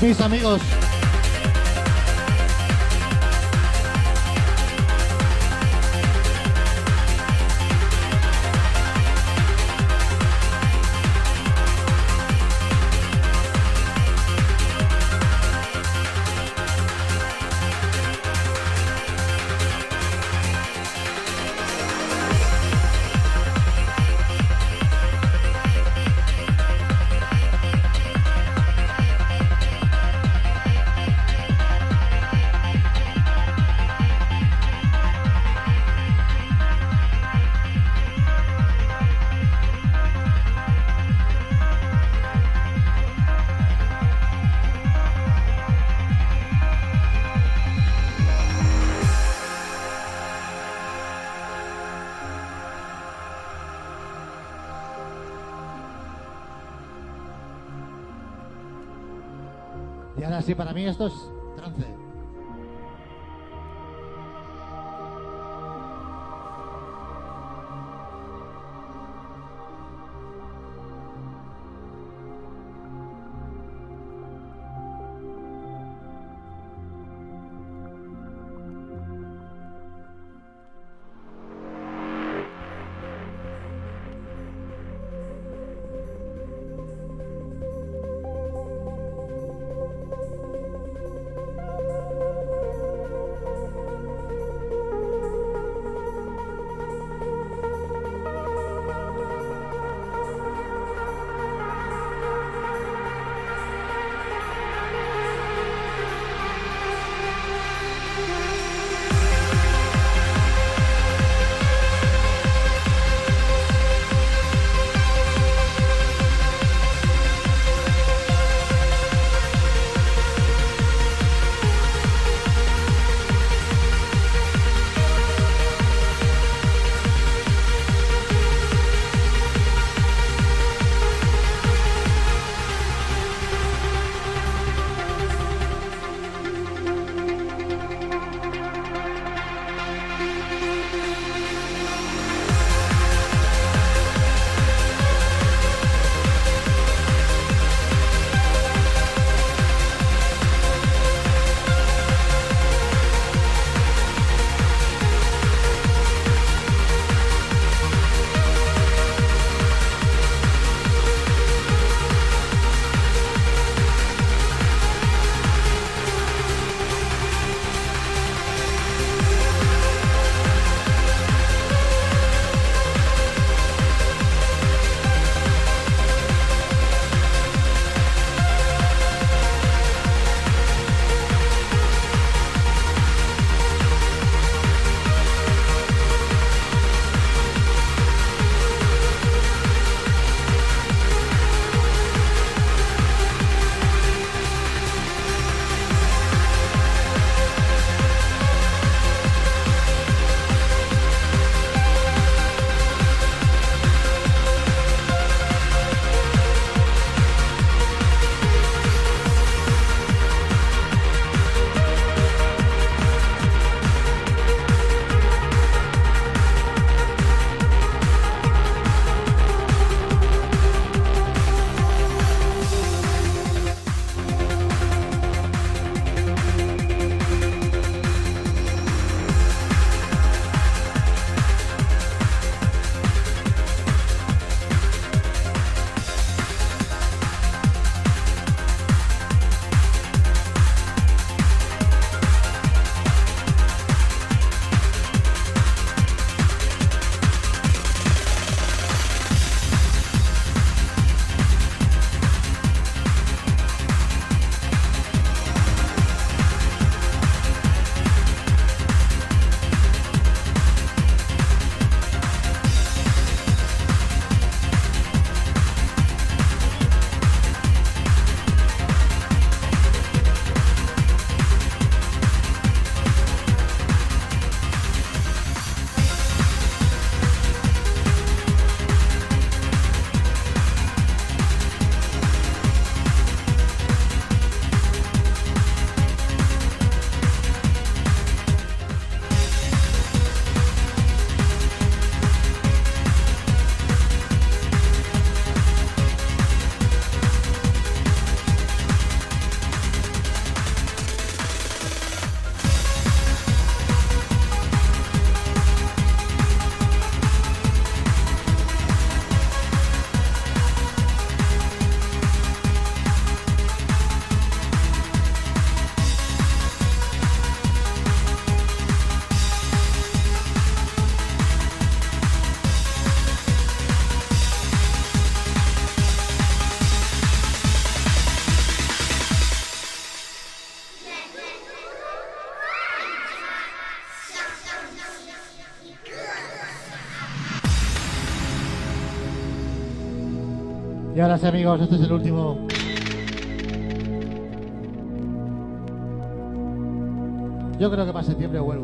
Permiso, amigos. Mí esto Sí, amigos, este es el último. Yo creo que para septiembre vuelvo,